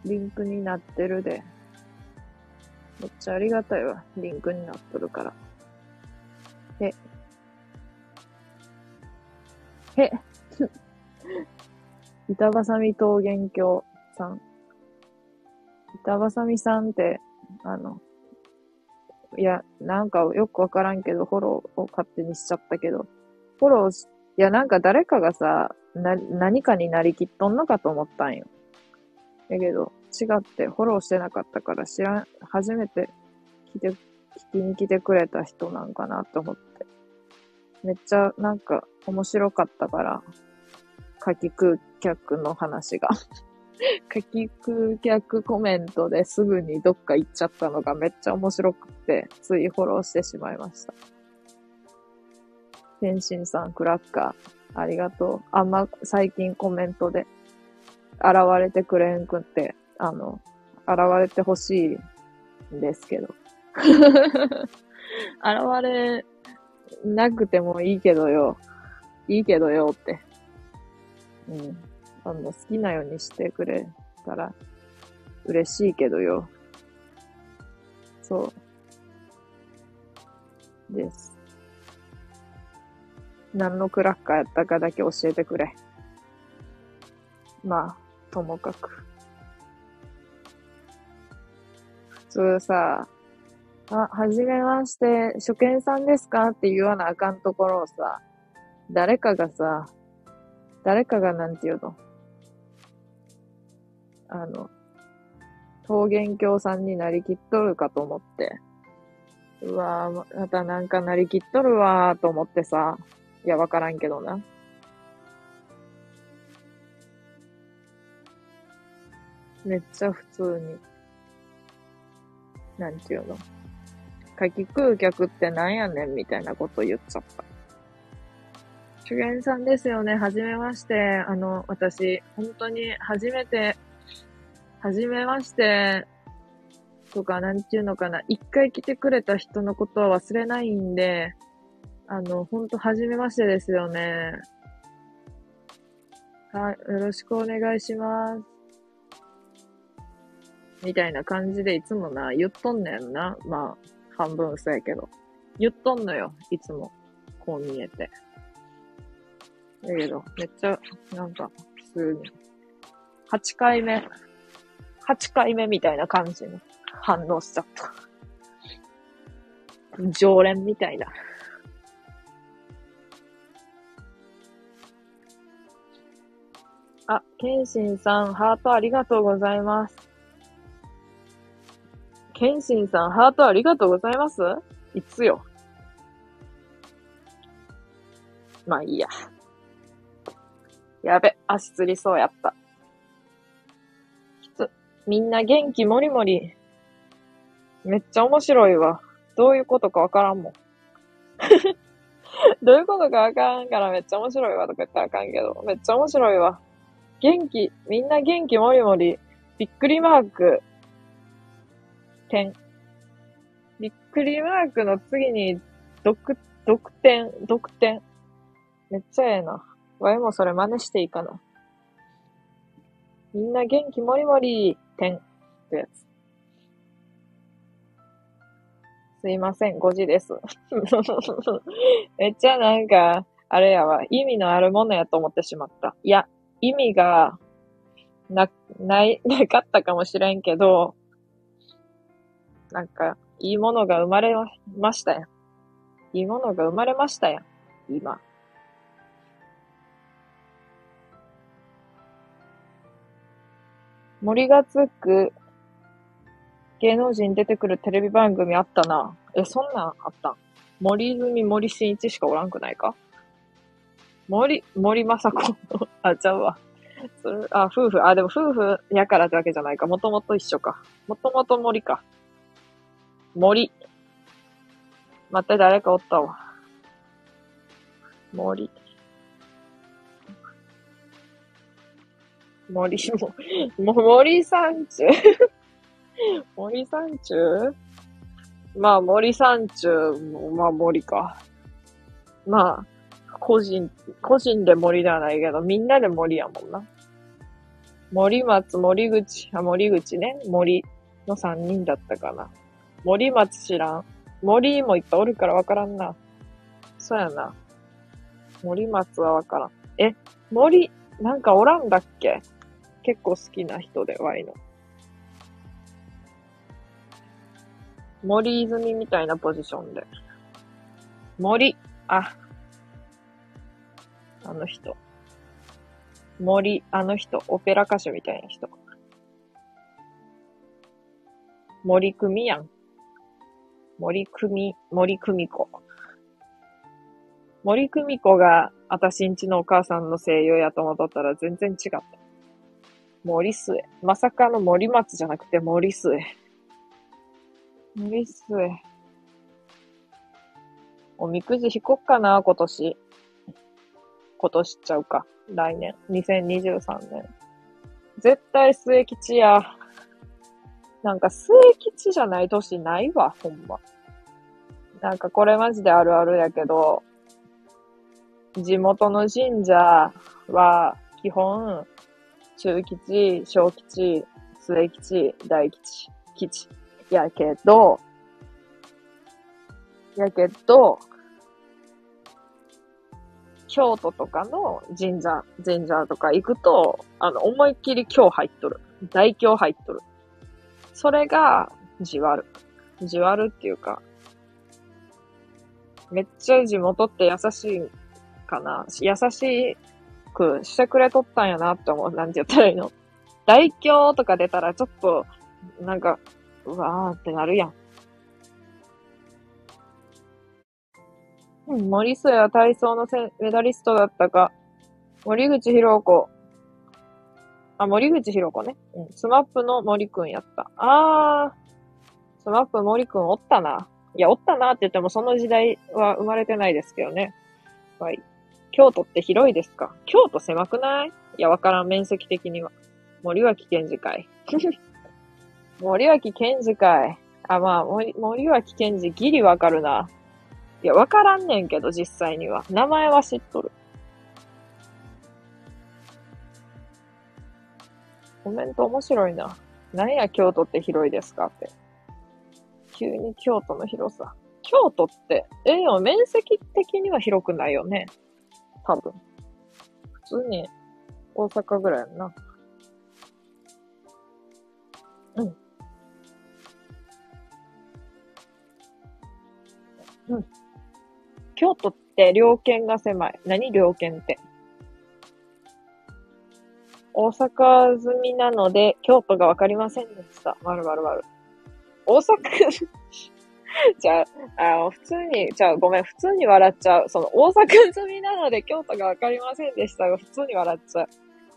Speaker 1: リンクになってるで。めっちゃありがたいわ。リンクになっとるから。へ。へ。板挟み桃源郷さん。板挟みさんって、あの、いや、なんかよくわからんけど、フォローを勝手にしちゃったけど、フォローし、いや、なんか誰かがさ、な、何かになりきっとんのかと思ったんよ。だけど、違ってフォローしてなかったから知らん、初めて来て、聞きに来てくれた人なんかなと思って。めっちゃなんか面白かったから、夏季空客の話が。夏季空客コメントですぐにどっか行っちゃったのがめっちゃ面白くて、ついフォローしてしまいました。天心さん、クラッカー、ありがとう。あんま最近コメントで現れてくれんくって、あの、現れてほしいんですけど。現れなくてもいいけどよ。いいけどよって。うん。あの、好きなようにしてくれたら嬉しいけどよ。そう。です。何のクラッカーやったかだけ教えてくれ。まあ、ともかく。普通さ、あ、はじめまして、初見さんですかって言わなあかんところをさ、誰かがさ、誰かがなんて言うの？あの、桃源郷さんになりきっとるかと思って。うわぁ、またなんかなりきっとるわーと思ってさ。いや、わからんけどな。めっちゃ普通に。なんていうの。かき空客ってなんやねんみたいなこと言っちゃった。主演さんですよね。はじめまして。あの、私、本当に初めて、はじめまして、とか、なんていうのかな。一回来てくれた人のことは忘れないんで、あの、ほんと、はじめましてですよね。はい、よろしくお願いします。みたいな感じでいつもな、言っとんねんな。まあ、半分嘘やけど。言っとんのよ、いつも。こう見えて。だけど、めっちゃ、なんか、普通に。8回目、8回目みたいな感じの反応しちゃった。常連みたいな。あ、ケンシンさん、ハートありがとうございます。ケンシンさん、ハートありがとうございますいつよ。まあいいや。やべ、足つりそうやった。きつ。みんな元気もりもり。めっちゃ面白いわ。どういうことかわからんもん。どういうことかわからんからめっちゃ面白いわとか言ったらあかんけど、めっちゃ面白いわ。元気、みんな元気もりもり。びっくりマーク。点。びっくりマークの次に、独、独点、独点。めっちゃええな。わいもそれ真似していいかな。みんな元気もりもり、点。ってやつ。すいません、5時です。めっちゃなんか、あれやわ、意味のあるものやと思ってしまった。いや、意味が、な、ない、なかったかもしれんけど、なんか、いいものが生まれましたやん。いいものが生まれましたやん。今。森がつく芸能人出てくるテレビ番組あったな。え、そんなんあった森泉森進一しかおらんくないか？森、森正子。あ、ちゃうわ。それ、あ、夫婦。あ、でも夫婦やからってわけじゃないか。もともと一緒か。もともと森か。森。待って、誰かおったわ。森。森も、も、森山中 森山中？まあ、森山中も、まあ森か。まあ、個人、個人で森ではないけど、みんなで森やもんな。森松、森口、あ、森口ね。森の三人だったかな。森松知らん？森もいっぱいおるからわからんな。そうやな。森松はわからん。え、森、なんかおらんだっけ？結構好きな人で、ワイの。森泉みたいなポジションで。森、あ、あの人。森、あの人、オペラ歌手みたいな人。森組やん。森久美、森久美子。森久美子が、あたしんちのお母さんの声優やと思っとったら全然違った。森末。まさかの森松じゃなくて森末。森末。おみくじ引こっかな、今年。今年ちゃうか。来年。2023年。絶対末吉や。なんか末吉じゃない年ないわ、ほんま。なんかこれマジであるあるやけど、地元の神社は基本、中吉、小吉、末吉、大吉、吉。やけど、やけど、京都とかの神社、神社とか行くと、あの、思いっきり今日入っとる。大今日入っとる。それが、じわる。じわるっていうか、めっちゃ地元って優しいかな。優しくしてくれとったんやなって思う。なんて言ったらいいの。大京とか出たらちょっとなんか、うわーってなるやん。うん、森末は体操のメダリストだったか。森口博子。あ、森口博子ね。うん。スマップの森くんやった。あー。スマップ森くんおったな。いや、おったなって言ってもその時代は生まれてないですけどね。はい。京都って広いですか？京都狭くない？いや、わからん、面積的には。森脇健児会。森脇健児会。あ、まあ、森、森脇健児ギリわかるな。いや、わからんねんけど、実際には。名前は知っとる。コメント面白いな。何や京都って広いですかって。急に京都の広さ。京都って、え、でも面積的には広くないよね。多分。普通に大阪ぐらいやんな。うん。うん。京都って両県が狭い。何両県って？大阪済みなので、京都がわかりませんでした。まるまるまる。大阪 じゃあ、あ、普通に、じゃあごめん、普通に笑っちゃう。その、大阪済みなので京都がわかりませんでしたが、普通に笑っちゃう。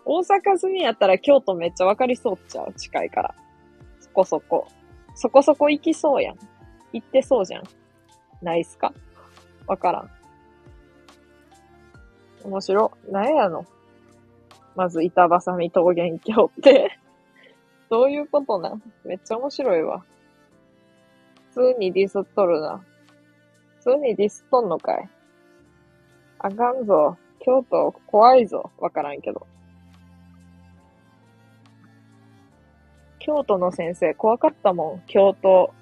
Speaker 1: 大阪済みやったら京都めっちゃわかりそうっちゃう。近いから。そこそこ。そこそこ行きそうやん。行ってそうじゃん。ないっすか？わからん。面白。何やのまず、板挟み桃源郷って。どういうことなめっちゃ面白いわ。普通にディスっとるな。普通にディスっとんのかい。あかんぞ。京都怖いぞ。わからんけど。京都の先生怖かったもん。京都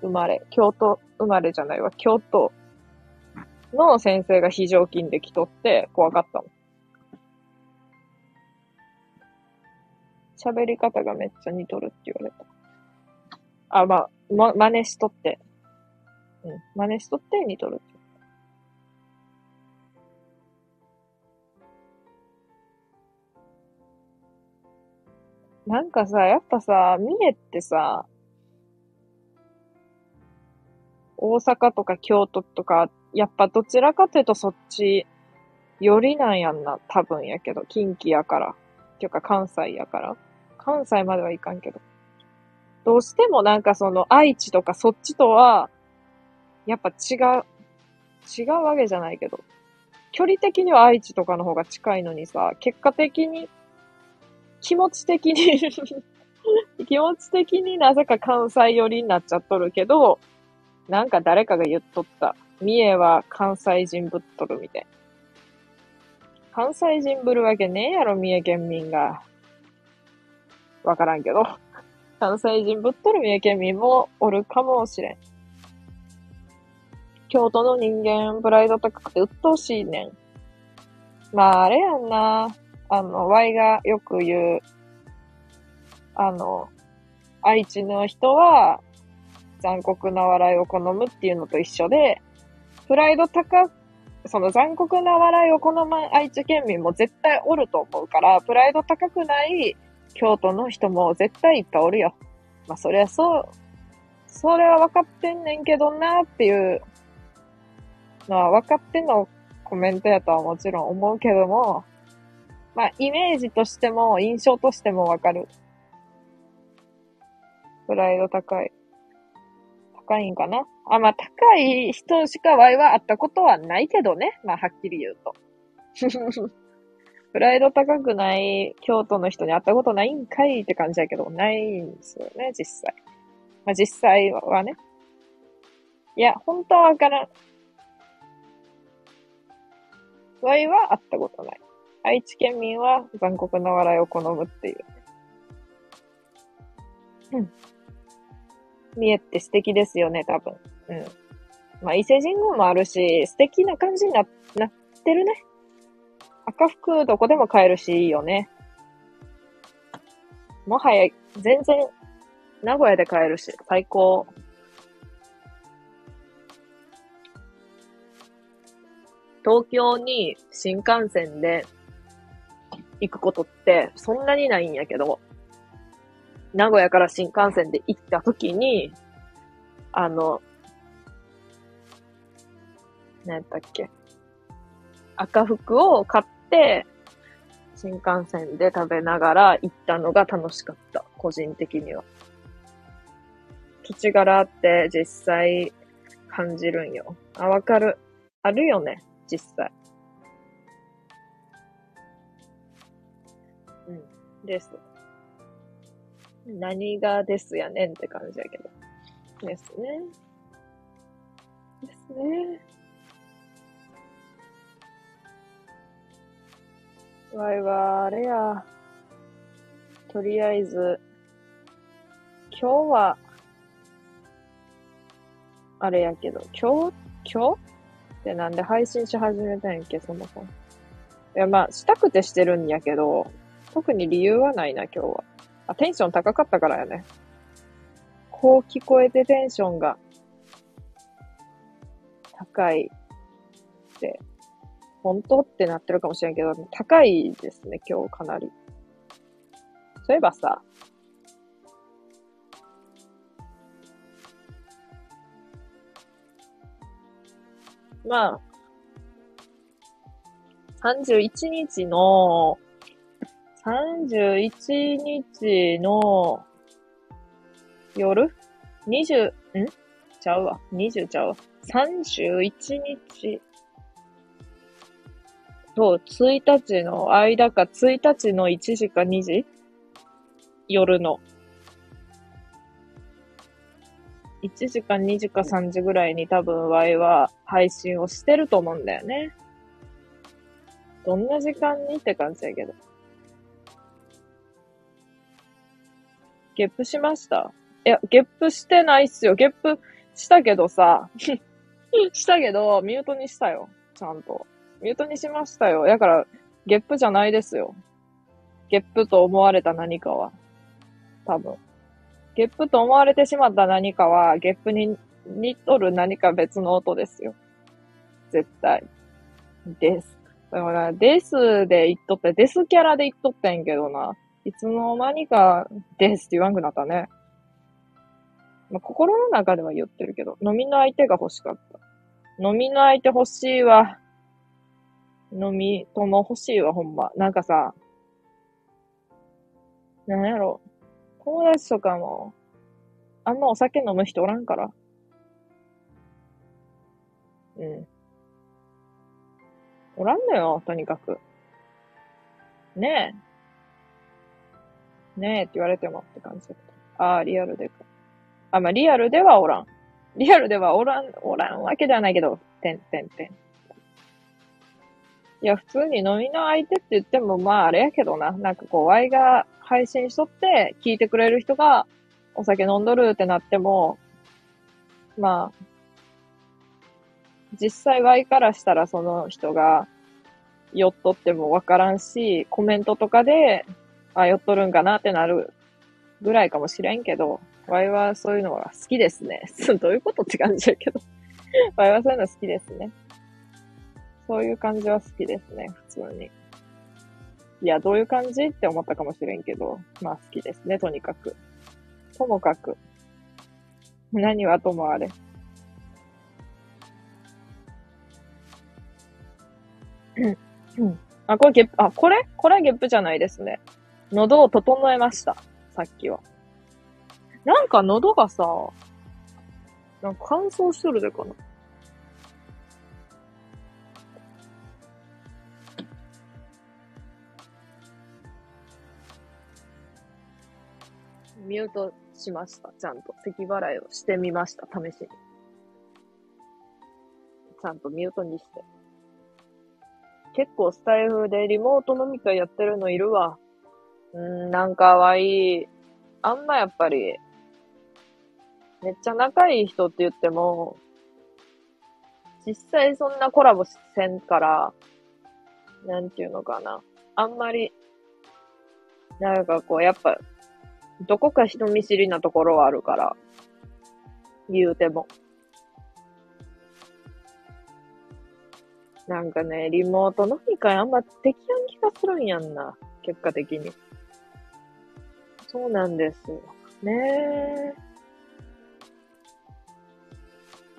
Speaker 1: 生まれ。京都生まれじゃないわ。京都の先生が非常勤で来とって怖かったもん。喋り方がめっちゃ似とるって言われた。あ、まあ、ま、真似しとって。うん。真似しとって似とるって。なんかさ、やっぱさ、三重ってさ、大阪とか京都とか、やっぱどちらかというとそっち、よりなんやんな、多分やけど、近畿やから。ていうか関西やから。関西まではいかんけど。どうしてもなんかその愛知とかそっちとは、やっぱ違う、違うわけじゃないけど、距離的には愛知とかの方が近いのにさ、結果的に、気持ち的に 気持ち的になぜか関西寄りになっちゃっとるけど、なんか誰かが言っとった。三重は関西人ぶっとるみたい。関西人ぶるわけねえやろ、三重県民が。わからんけど。関西人ぶっとる三重県民もおるかもしれん。京都の人間、プライド高くて鬱陶しいねん。まあ、あれやんな。あの、Y がよく言う、あの、愛知の人は残酷な笑いを好むっていうのと一緒で、プライド高、その残酷な笑いを好む愛知県民も絶対おると思うから、プライド高くない京都の人も絶対いっぱいおるよ。まあ、そりゃそう、それは分かってんねんけどなっていうのは分かってんのコメントやとはもちろん思うけども、まあ、イメージとしても、印象としても分かる。プライド高い。高いんかな？あ、まあ、高い人しかワイは会ったことはないけどね。まあ、はっきり言うと。プライド高くない京都の人に会ったことないんかいって感じだけど、ないんですよね、実際。まあ実際はね。いや、本当はわからん。ワイは会ったことない。愛知県民は残酷な笑いを好むっていう。うん。見えって素敵ですよね、多分。うん。まあ、伊勢神宮もあるし、素敵な感じにな、なってるね。赤服どこでも買えるし、いいよね。もはや、全然、名古屋で買えるし、最高。東京に新幹線で行くことってそんなにないんやけど、名古屋から新幹線で行った時に、あの、何やったっけ？赤福を買っ、新幹線で食べながら行ったのが楽しかった。個人的には。土地柄って実際感じるんよ。あ、わかる。あるよね、実際。うん。です。何がですやねんって感じやけど。ですね。ですね。わいは、あれや。とりあえず、今日は、あれやけど、今日、今日？ってなんで配信し始めたんやっけ、そもそも。いや、まあ、したくてしてるんやけど、特に理由はないな、今日は。あ、テンション高かったからやね。こう聞こえてテンションが高いって、本当ってなってるかもしれんけど、高いですね、今日かなり。そういえばさ、まあ、31日の、31日の夜 ?20、ん？ちゃうわ。20ちゃうわ。31日と1日の間か、1日の1時か2時？夜の。1時か2時か3時ぐらいに多分 Y は配信をしてると思うんだよね。どんな時間にって感じやけど。ゲップしました？いや、ゲップしてないっすよ。ゲップしたけどさ、したけど、ミュートにしたよ。ちゃんと。ミュートにしましたよ。だから、ゲップじゃないですよ。ゲップと思われた何かは。多分。ゲップと思われてしまった何かは、ゲップに似とる何か別の音ですよ。絶対。です。だから、ですで言っとって、ですキャラで言っとってんけどな。いつの間にか、ですって言わんくなったね。まあ、心の中では言ってるけど、飲みの相手が欲しかった。飲みの相手欲しいわ。飲み友欲しいわ、ほんま。なんかさ、なんやろ。友達とかも、あんまお酒飲む人おらんから。うん。おらんのよ、とにかく。ねえ。ねえって言われてもって感じだった。ああ、リアルでか。あ、まあ、リアルではおらん。リアルではおらん、おらんわけではないけど、てんてんてん。いや、普通に飲みの相手って言っても、まああれやけどな。なんかこう、ワイが配信しとって、聞いてくれる人が、お酒飲んどるってなっても、まあ、実際ワイからしたらその人が、酔っとってもわからんし、コメントとかで、あ、酔っとるんかなってなるぐらいかもしれんけど、ワイはそういうのが好きですね。どういうことって感じだけど。ワイはそういうの好きですね。そういう感じは好きですね、普通に。いや、どういう感じって思ったかもしれんけど、まあ好きですね、とにかく。ともかく。何はともあれ。うん。あ、これゲップ、あ、これ？これゲップじゃないですね。喉を整えました。さっきは。なんか喉がさ、なんか乾燥しとるでかな。ミュートしました。ちゃんと。咳払いをしてみました。試しに。ちゃんとミュートにして。結構スタイフでリモート飲み会やってるのいるわ。うん、なんかわいい。あんまやっぱり、めっちゃ仲いい人って言っても、実際そんなコラボせんから、なんていうのかな。あんまり、なんかこう、やっぱ、どこか人見知りなところはあるから、言うても。なんかね、リモート飲み会あんまできやん気がするんやんな。結果的に。そうなんですよ。ねえ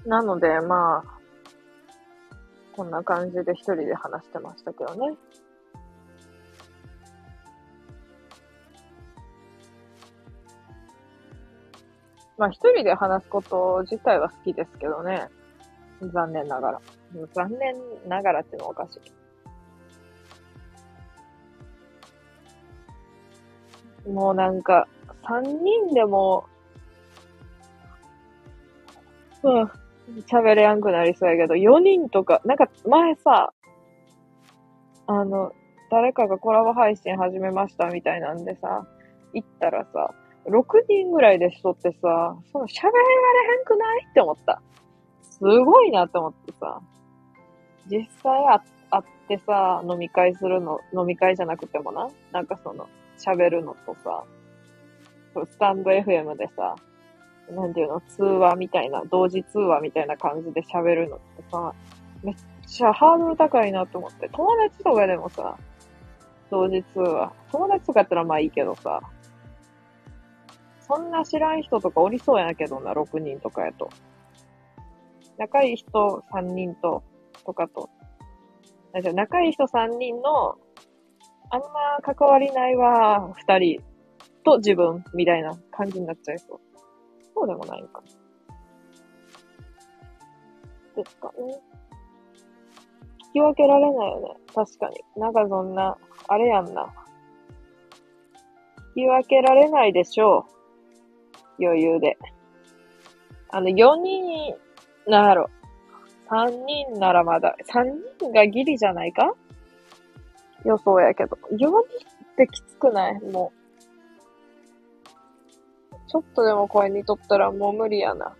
Speaker 1: なので、まあ、こんな感じで一人で話してましたけどね。まあ一人で話すこと自体は好きですけどね。残念ながら。残念ながらっていうのはおかしい。もうなんか、三人でも、うん、喋れやんくなりそうやけど、4人とか、なんか前さ、あの、誰かがコラボ配信始めましたみたいなんでさ、行ったらさ、6人ぐらいでしとってさ、その喋られへんくないって思った。すごいなって思ってさ、実際あ会ってさ、飲み会するの、飲み会じゃなくてもな、なんかその、喋るのとさ、スタンド FM でさ、なんていうの、通話みたいな、同時通話みたいな感じで喋るのってさ、めっちゃハードル高いなと思って、友達とかでもさ、同時通話。友達とかやったらまあいいけどさ、そんな知らん人とかおりそうやけどな、6人とかやと。仲いい人3人と、とかと。じゃ仲いい人3人の、あんま関わりないわ、2人と自分みたいな感じになっちゃいそう。そうでもないか。ですかね。引き分けられないよね。確かに。なんかそんな、あれやんな。引き分けられないでしょう。余裕で。あの、4人、なんだろう。3人ならまだ、3人がギリじゃないか？予想やけど。4人ってきつくない？もう。ちょっとでも声にとったらもう無理やな。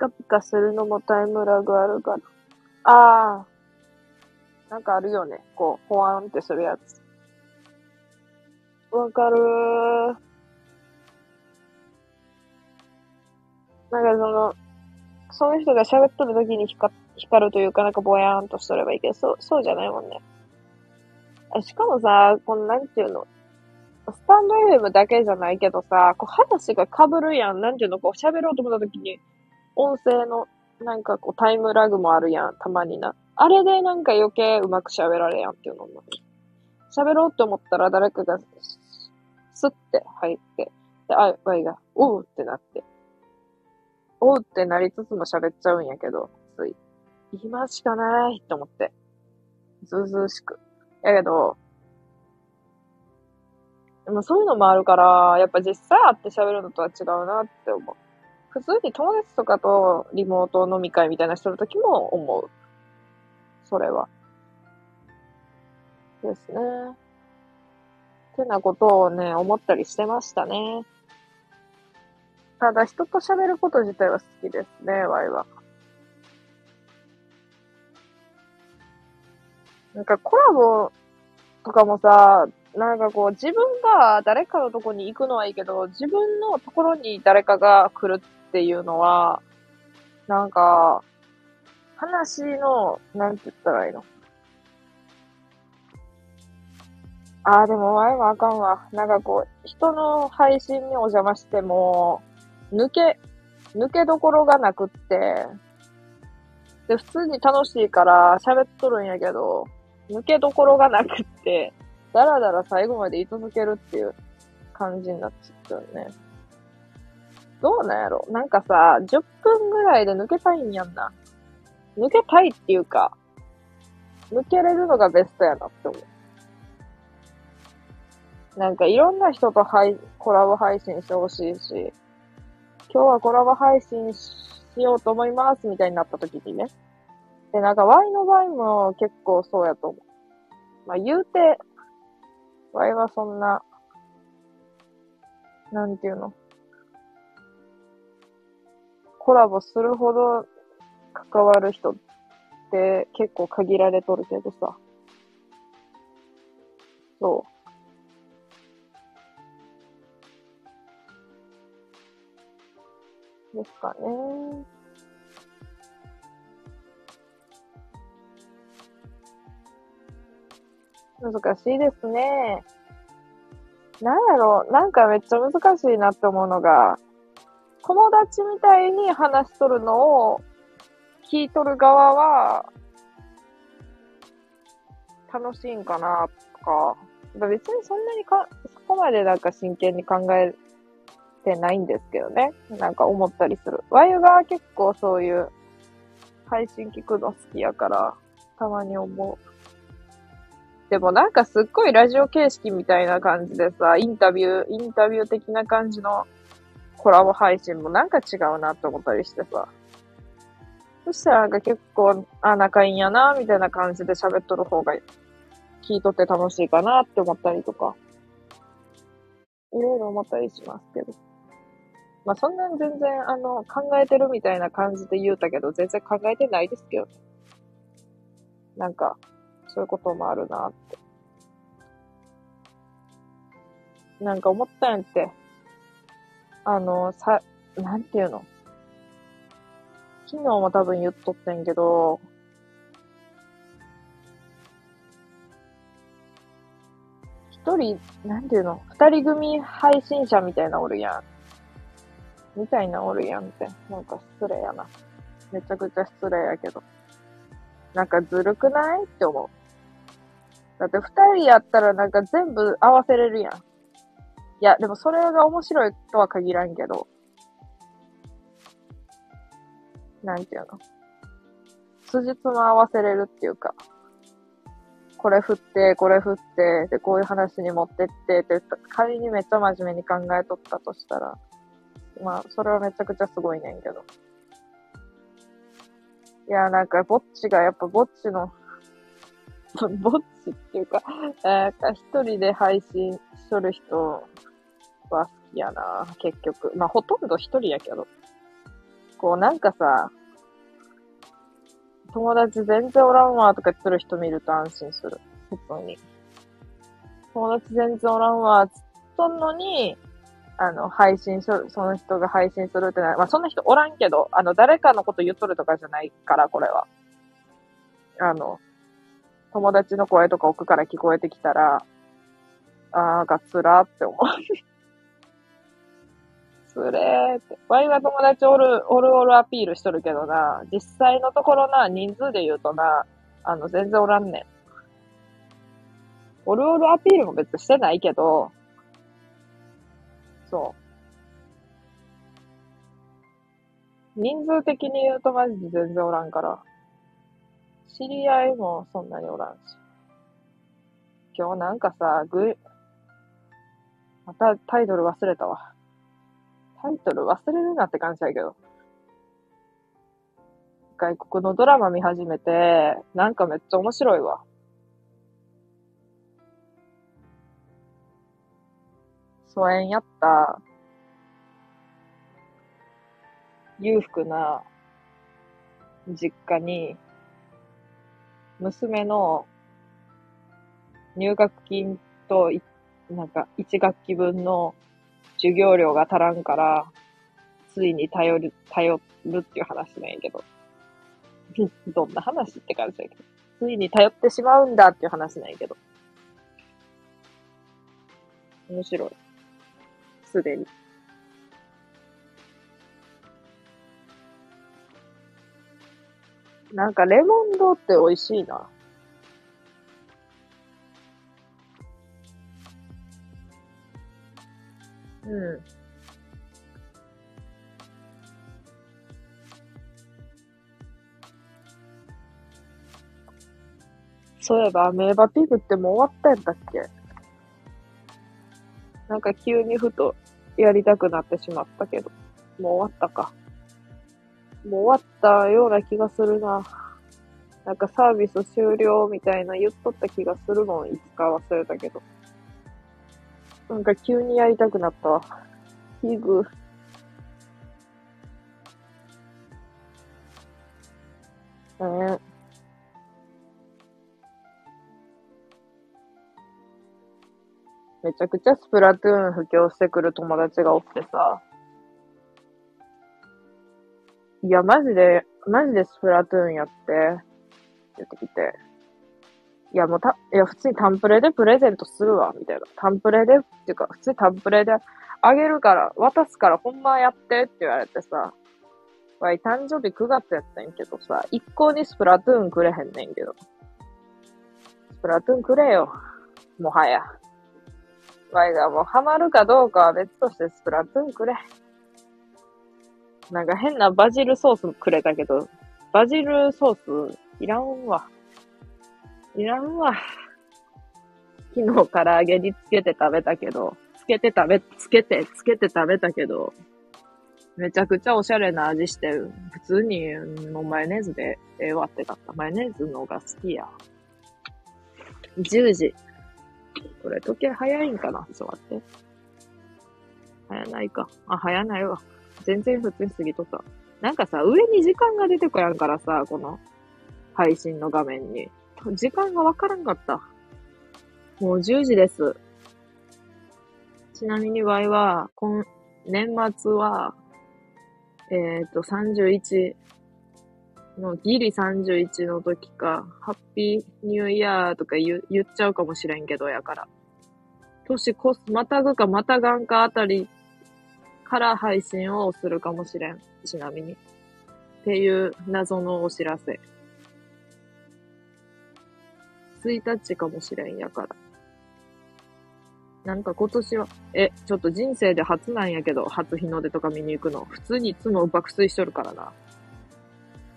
Speaker 1: カピカするのもタイムラグあるから。ああ。なんかあるよね。こう、ほわんってするやつ。わかるー。なんかその、そういう人が喋っとる時に光光るというか、なんかぼやーんとしとればいいけど、そう、そうじゃないもんね。あしかもさ、このなんていうの、スタンド FM だけじゃないけどさ、こう話が被るやん。なんていうの、こう喋ろうと思った時に、音声の、なんかこうタイムラグもあるやん、たまにな。あれでなんか余計うまく喋られやんっていうのも。喋ろうと思ったら誰かがスッて入って、で、あ、わいが、おうってなって。おうってなりつつも喋っちゃうんやけど、つい。今しかないって思って。ずうずうしく。やけど、でもそういうのもあるから、やっぱ実際会って喋るのとは違うなって思う。普通に友達とかとリモート飲み会みたいなしてる時も思う。それは。ですね。ってなことをね、思ったりしてましたね。ただ人と喋ること自体は好きですね、ワイは。なんかコラボとかもさ、なんかこう自分が誰かのとこに行くのはいいけど、自分のところに誰かが来るっていうのは、なんか、話の、なんて言ったらいいの？ああ、でも前もあかんわ。なんかこう、人の配信にお邪魔しても、抜け、抜けどころがなくって、で、普通に楽しいから喋っとるんやけど、抜けどころがなくって、だらだら最後まで居続けるっていう感じになっちゃったよね。どうなんやろなんかさ、10分ぐらいで抜けたいんやんな。抜けたいっていうか、抜けれるのがベストやなって思う。なんかいろんな人と配コラボ配信してほしいし、今日はコラボ配信しようと思いますみたいになった時にね。で、なんか Y の場合も結構そうやと思う。まあ言うて、Y はそんな、なんていうの？コラボするほど関わる人って結構限られとるけどさ。そう。ですかね。難しいですね。なんやろなんかめっちゃ難しいなって思うのが、友達みたいに話しとるのを聞いとる側は、楽しいんかなとか、別にそんなにか、そこまでなんか真剣に考えてないんですけどね。なんか思ったりする。ワイが結構そういう配信聞くの好きやから、たまに思う。でもなんかすっごいラジオ形式みたいな感じでさ、インタビュー、インタビュー的な感じのコラボ配信もなんか違うなって思ったりしてさ。そしたらなんか結構、あ、仲いいんやな、みたいな感じで喋っとる方が聞いとって楽しいかなって思ったりとか、いろいろ思ったりしますけど。まあそんなん全然、あの、考えてるみたいな感じで言うたけど、全然考えてないですけど。なんか、そういうこともあるなって。なんか思ったんやって。あの、さ、なんていうの？昨日も多分言っとってんけど、一人、なんていうの？二人組配信者みたいなおるやん。みたいなおるやんって。なんか失礼やな。めちゃくちゃ失礼やけど。なんかずるくない？って思う。だって二人やったらなんか全部合わせれるやん。いや、でもそれが面白いとは限らんけど。なんていうの辻褄合わせれるっていうか、これ振って、これ振って、で、こういう話に持ってって、で、仮にめっちゃ真面目に考えとったとしたら、まあ、それはめちゃくちゃすごいねんけど。いや、なんか、ぼっちが、やっぱぼっちのぼっちっていうか、なんか一人で配信しとる人は好きやな、結局。まあ、ほとんど一人やけど。こう、なんかさ、友達全然おらんわとか言ってる人見ると安心する。普通に。友達全然おらんわつっとんのに、あの、配信しその人が配信するってなまあ、そんな人おらんけど、あの、誰かのこと言っとるとかじゃないから、これは。あの、友達の声とか奥から聞こえてきたら、あー、がつらって思う。つれーって。ワイは友達おる、おるおるアピールしとるけどな、実際のところな、人数で言うとな、あの、全然おらんねん。おるおるアピールも別にしてないけど、そう。人数的に言うとマジで全然おらんから。知り合いもそんなにおらんし。今日なんかさ、ぐ、またタイトル忘れたわ。タイトル忘れるなって感じだけど。外国のドラマ見始めて、なんかめっちゃ面白いわ。疎遠やった裕福な実家に娘の入学金と、なんか、1学期分の授業料が足らんから、ついに頼る、頼るっていう話なんやけど。どんな話って感じだけど。ついに頼ってしまうんだっていう話なんやけど。面白い。すでに。なんかレモンドって美味しいな。そういえば、アメーバピグってもう終わったんだっけ？なんか急にふとやりたくなってしまったけど、もう終わったか。もう終わったような気がするな。なんかサービス終了みたいな言っとった気がするのいつか忘れたけど。なんか急にやりたくなったわ。ヒグ。えー、めちゃくちゃスプラトゥーン布教してくる友達がおってさ。いや、マジで、マジでスプラトゥーンやって、出てきて。いやもうた、いや普通にタンプレでプレゼントするわ、みたいな。タンプレで、っていうか、普通にタンプレであげるから、渡すからほんまやってって言われてさ、わい、誕生日9月やったんやけどさ、一向にスプラトゥーンくれへんねんけど。スプラトゥーンくれよ。もはや。わいがもうハマるかどうかは別としてスプラトゥーンくれ。なんか変なバジルソースくれたけど、バジルソースいらんわ。いらんわ。昨日唐揚げにつけて食べたけど、つけて食べ、つけて、つけて食べたけど、めちゃくちゃおしゃれな味してる。普通に、もうマヨネーズでええわってだった。マヨネーズのが好きや。10時。これ時計早いんかな？ちょっと待って。早ないか。あ、早ないわ。全然普通に過ぎとった。なんかさ、上に時間が出てこやんからさ、この配信の画面に。時間がわからんかった。もう10時です。ちなみにワイは、今、年末は、えっ、ー、と、31の、ギリ31の時か、ハッピーニューイヤーとか言言っちゃうかもしれんけど、やから。年越す、またぐかまたがんかあたりから配信をするかもしれん。ちなみに。っていう謎のお知らせ。1日かもしれんやから。なんか今年は、え、ちょっと人生で初なんやけど、初日の出とか見に行くの。普通にいつも爆睡しとるからな。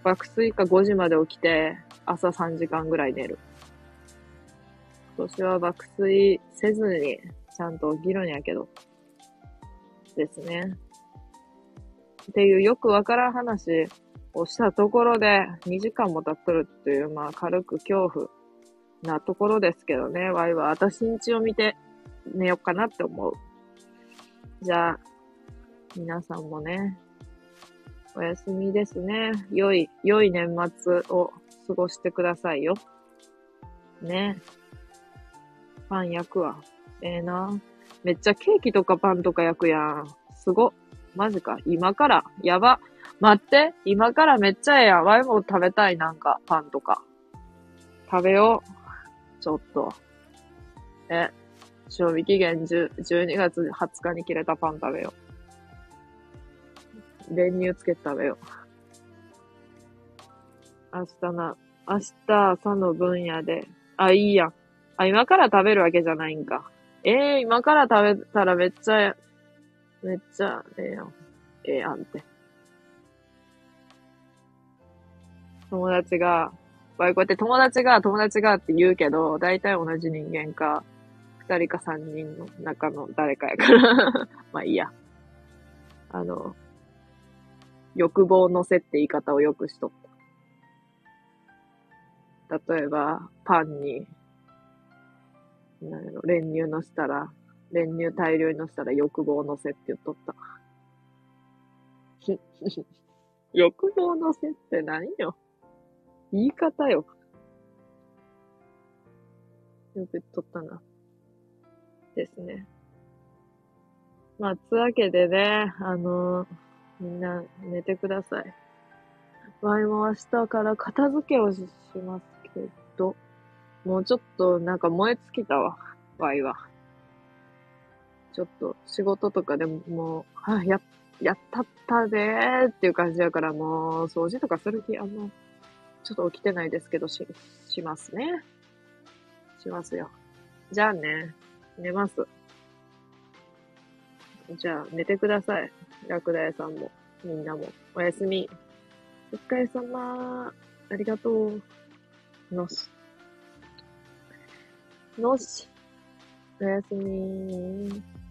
Speaker 1: 爆睡か5時まで起きて、朝3時間ぐらい寝る。今年は爆睡せずに、ちゃんと起きるんやけど。ですね。っていうよくわからん話をしたところで、2時間も経っとるっていう、まあ軽く恐怖なところですけどね。ワイは私んちを見て寝ようかなって思う。じゃあ、皆さんもね、お休みですね。良い、良い年末を過ごしてくださいよ。ね。パン焼くわ。ええー、な。めっちゃケーキとかパンとか焼くやん。すご。マジか。今から。やば。待って。今からめっちゃええやん。ワイも食べたい。なんか、パンとか。食べよう。ちょっと。え、賞味期限10 12月20日に切れたパン食べよう。練乳つけて食べよう。明日な、明日朝の分野で、あ、いいや。あ、今から食べるわけじゃないんか。ええー、今から食べたらめっちゃ、めっちゃ、ええやん。ええやんって。友達が、こうやって友達が友達がって言うけど、大体同じ人間か、二人か三人の中の誰かやから まあいいや。あの、欲望のせって言い方をよくしとった。例えば、パンに、なんやろ、練乳のしたら、練乳大量にのしたら欲望のせって言っとった。欲望のせって何よ？言い方よ。よく言ったな。ですね。まあ、つわけでね、あのー、みんな寝てください。ワイも明日から片付けをしますけど、もうちょっとなんか燃え尽きたわ、ワイは。ちょっと仕事とかでももう、あ、や、やったったでーっていう感じだからもう掃除とかする気あんま、ちょっと起きてないですけどし、しますね。しますよ。じゃあね。寝ます。じゃあ、寝てください。ラクダ屋さんも、みんなも。おやすみ。お疲れ様。ありがとう。のし。のし。おやすみ